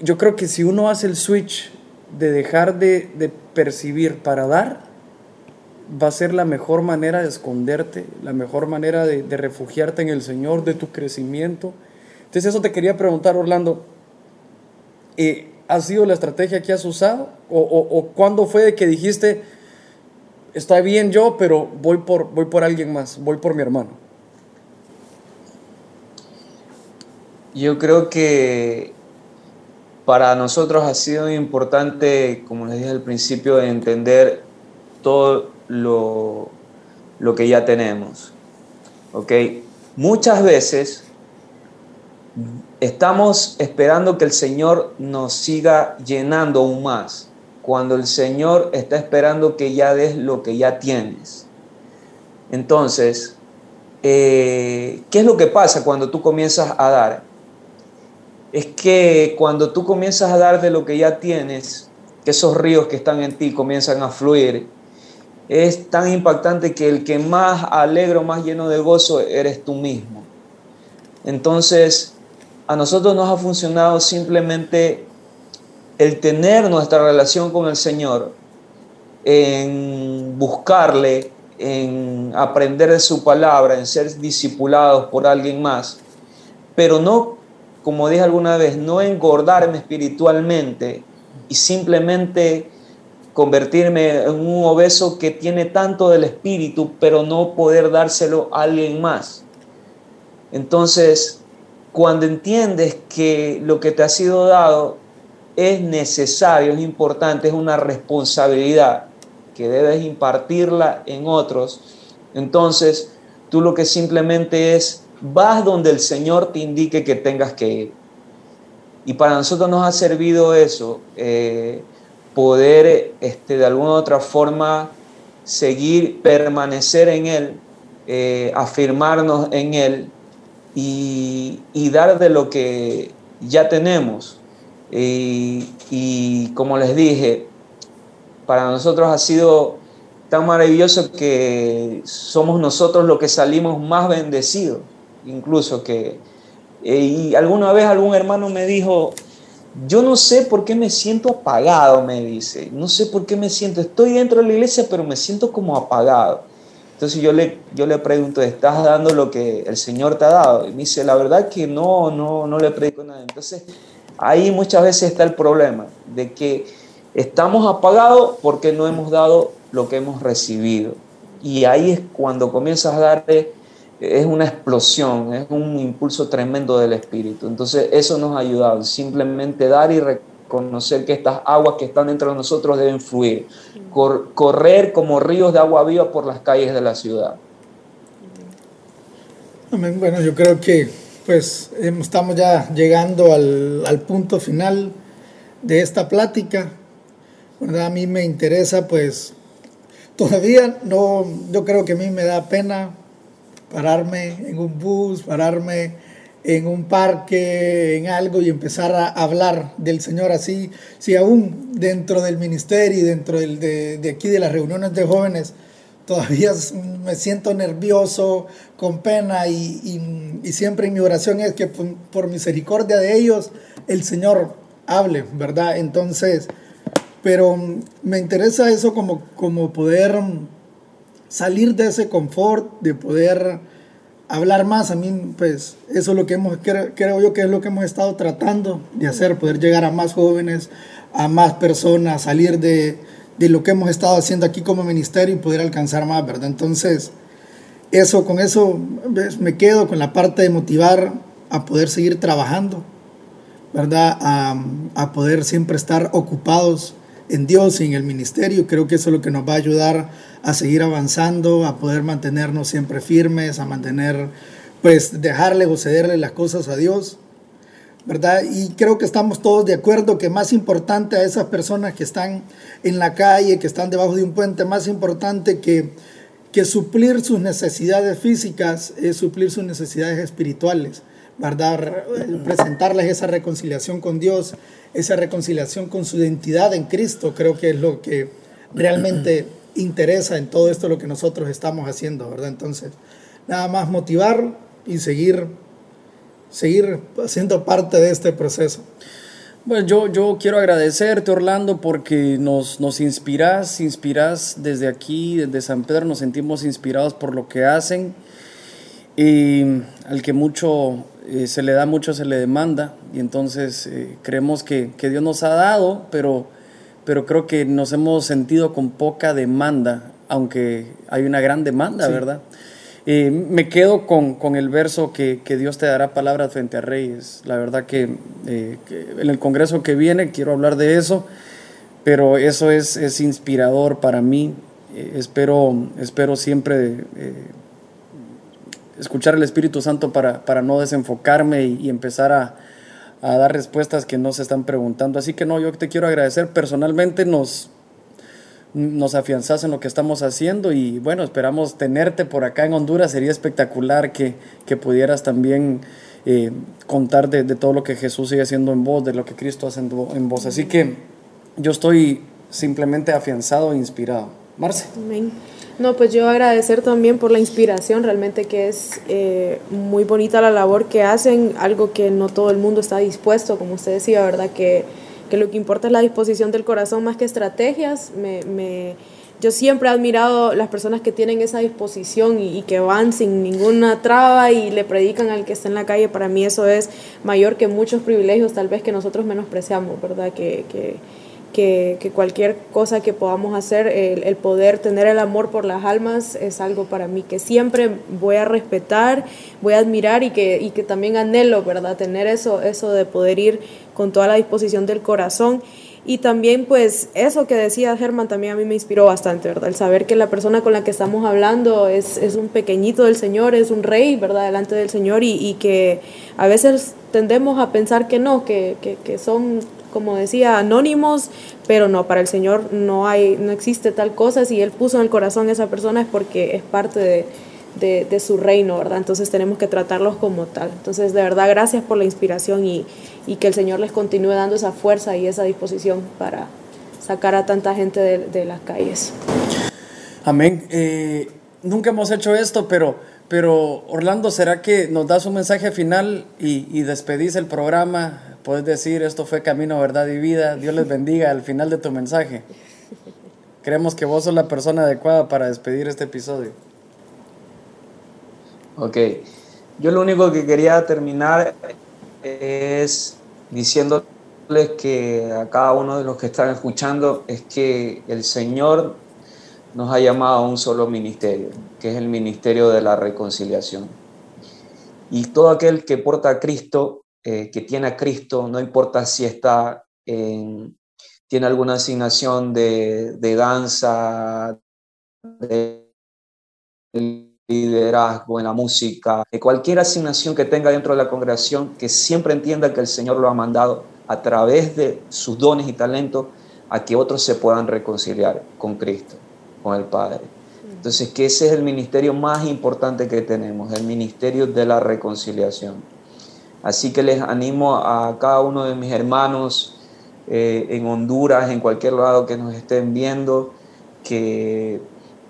yo creo que si uno hace el switch de dejar de, de, percibir para dar, va a ser la mejor manera de esconderte, la mejor manera de, de refugiarte en el Señor, de tu crecimiento. Entonces, eso te quería preguntar, Orlando. Eh, ha sido la estrategia que has usado? ¿O, o, cuándo fue de que dijiste, está bien yo, pero voy por, voy por alguien más, voy por mi hermano? Yo creo que para nosotros ha sido importante, como les dije al principio, entender todo lo, lo que ya tenemos. ¿Ok? Muchas veces Estamos esperando que el Señor nos siga llenando aún más, cuando el Señor está esperando que ya des lo que ya tienes. Entonces, eh, ¿qué es lo que pasa cuando tú comienzas a dar? Es que cuando tú comienzas a dar de lo que ya tienes, que esos ríos que están en ti comienzan a fluir, es tan impactante que el que más alegro, más lleno de gozo eres tú mismo. Entonces, a nosotros nos ha funcionado simplemente el tener nuestra relación con el Señor, en buscarle, en aprender de su palabra, en ser discipulados por alguien más, pero no, como dije alguna vez, no engordarme espiritualmente y simplemente convertirme en un obeso que tiene tanto del espíritu, pero no poder dárselo a alguien más. Entonces, cuando entiendes que lo que te ha sido dado es necesario, es importante, es una responsabilidad que debes impartirla en otros, entonces tú lo que simplemente es, vas donde el Señor te indique que tengas que ir. Y para nosotros nos ha servido eso, eh, poder este, de alguna u otra forma seguir, permanecer en Él, eh, afirmarnos en Él y, dar de lo que ya tenemos. y como les dije, para nosotros ha sido tan maravilloso que somos nosotros los que salimos más bendecidos, incluso que... Eh, y alguna vez algún hermano me dijo, yo no sé por qué me siento apagado, me dice, no sé por qué me siento, estoy dentro de la iglesia, pero me siento como apagado. Entonces yo le, yo le pregunto, ¿estás dando lo que el Señor te ha dado? Y me dice, la verdad que no, no, no le predico nada. Entonces ahí muchas veces está el problema, de que Estamos apagados porque no hemos dado lo que hemos recibido. Y ahí es cuando comienzas a darle, es una explosión, es un impulso tremendo del Espíritu. Entonces eso nos ha ayudado, simplemente dar y reconocer que estas aguas que están dentro de nosotros deben fluir, correr como ríos de agua viva por las calles de la ciudad. Bueno, yo creo que pues estamos ya llegando al, al punto final de esta plática. A mí me interesa, pues, todavía no, yo creo que a mí me da pena pararme en un bus, pararme en un parque, en algo y empezar a hablar del Señor así, si aún dentro del ministerio y dentro del, de, aquí de las reuniones de jóvenes, todavía me siento nervioso, con pena y, siempre mi oración es que por, por misericordia de ellos el Señor hable, ¿verdad? Entonces, pero me interesa eso como, como poder salir de ese confort, de poder hablar más. A mí, pues, eso es lo que hemos, creo yo que es lo que hemos estado tratando de hacer, poder llegar a más jóvenes, a más personas, salir de, de lo que hemos estado haciendo aquí como ministerio y poder alcanzar más, ¿verdad? Entonces, eso, con eso me quedo con la parte de motivar a poder seguir trabajando, ¿verdad? A, a poder siempre estar ocupados en Dios y en el ministerio. Creo que eso es lo que nos va a ayudar a seguir avanzando, a poder mantenernos siempre firmes, a mantener, pues, dejarle o cederle las cosas a Dios. ¿verdad? Y creo que estamos todos de acuerdo que más importante a esas personas que están en la calle, que están debajo de un puente, más importante que, que suplir sus necesidades físicas es suplir sus necesidades espirituales, ¿verdad? Presentarles esa reconciliación con Dios, esa reconciliación con su identidad en Cristo, creo que es lo que realmente *clears throat* interesa en todo esto lo que nosotros estamos haciendo, ¿verdad? Entonces, nada más motivar y seguir, seguir siendo parte de este proceso. Bueno, yo, yo quiero agradecerte, Orlando, porque nos, nos inspiras, inspiras desde aquí, desde San Pedro, nos sentimos inspirados por lo que hacen y al que mucho eh, se le da mucho, se le demanda, y entonces eh, creemos que, que, Dios nos ha dado, pero, pero creo que nos hemos sentido con poca demanda, aunque hay una gran demanda, ¿verdad? Eh, me quedo con, con el verso que, que, Dios te dará palabras frente a reyes. La verdad que, en el congreso que viene quiero hablar de eso, pero eso es, es inspirador para mí. espero, espero siempre escuchar el Espíritu Santo para, para no desenfocarme y, empezar a, a, dar respuestas que no se están preguntando. Así que no, yo te quiero agradecer personalmente, nos, nos afianzas en lo que estamos haciendo y bueno, esperamos tenerte por acá en Honduras. Sería espectacular que, que pudieras también eh, contar de, de, todo lo que Jesús sigue haciendo en vos, de lo que Cristo hace en vos. Así que yo estoy simplemente afianzado e inspirado. Marce. Amén. No, pues yo agradecer también por la inspiración, realmente que es eh, muy bonita la labor que hacen, algo que no todo el mundo está dispuesto, como usted decía, ¿verdad? Que, que lo que importa es la disposición del corazón más que estrategias. Me, me, yo siempre he admirado las personas que tienen esa disposición y, y, que van sin ninguna traba y le predican al que está en la calle. Para mí eso es mayor que muchos privilegios tal vez que nosotros menospreciamos, ¿verdad? Que, que que, cualquier cosa que podamos hacer, el, el, poder tener el amor por las almas es algo para mí que siempre voy a respetar, voy a admirar y que, y que también anhelo, ¿verdad? Tener eso, eso de poder ir con toda la disposición del corazón. Y también pues eso que decía Germán también a mí me inspiró bastante, ¿verdad? El saber que la persona con la que estamos hablando es, es un pequeñito del Señor, es un rey, ¿verdad? Delante del Señor y, y que a veces tendemos a pensar que no, que, que, que son como decía, anónimos, pero no, para el Señor no hay, no existe tal cosa. Si Él puso en el corazón a esa persona es porque es parte de, de, su reino, ¿verdad? Entonces tenemos que tratarlos como tal. Entonces, de verdad, gracias por la inspiración y, y que el Señor les continúe dando esa fuerza y esa disposición para sacar a tanta gente de, de las calles. Amén. Eh, nunca hemos hecho esto, pero, pero Orlando, ¿será que nos das un mensaje final y, despedís el programa? Puedes decir, esto fue camino, verdad y vida. Dios les bendiga al final de tu mensaje. Creemos que vos sos la persona adecuada para despedir este episodio. Ok. Yo lo único que quería terminar es diciéndoles que a cada uno de los que están escuchando es que el Señor nos ha llamado a un solo ministerio, que es el ministerio de la reconciliación. Y todo aquel que porta a Cristo eh, que tiene a Cristo, no importa si está en, tiene alguna asignación de, de danza, de liderazgo en la música, de cualquier asignación que tenga dentro de la congregación, que siempre entienda que el Señor lo ha mandado a través de sus dones y talentos a que otros se puedan reconciliar con Cristo, con el Padre. Entonces, que ese es el ministerio más importante que tenemos, el ministerio de la reconciliación. Así que les animo a cada uno de mis hermanos eh, en Honduras, en cualquier lado que nos estén viendo, que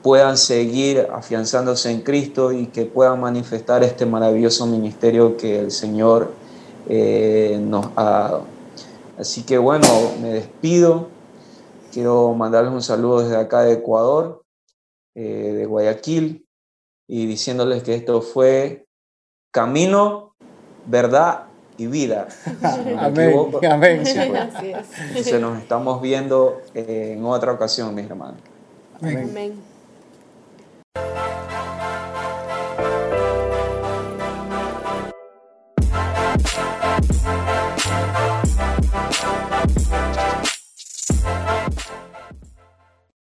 puedan seguir afianzándose en Cristo y que puedan manifestar este maravilloso ministerio que el Señor eh, nos ha dado. Así que bueno, me despido. Quiero mandarles un saludo desde acá de Ecuador, eh, de Guayaquil, y diciéndoles que esto fue Camino verdad y vida. *laughs* amén, amén. Entonces nos estamos viendo en otra ocasión, mis hermanos. Amén. amén. amén.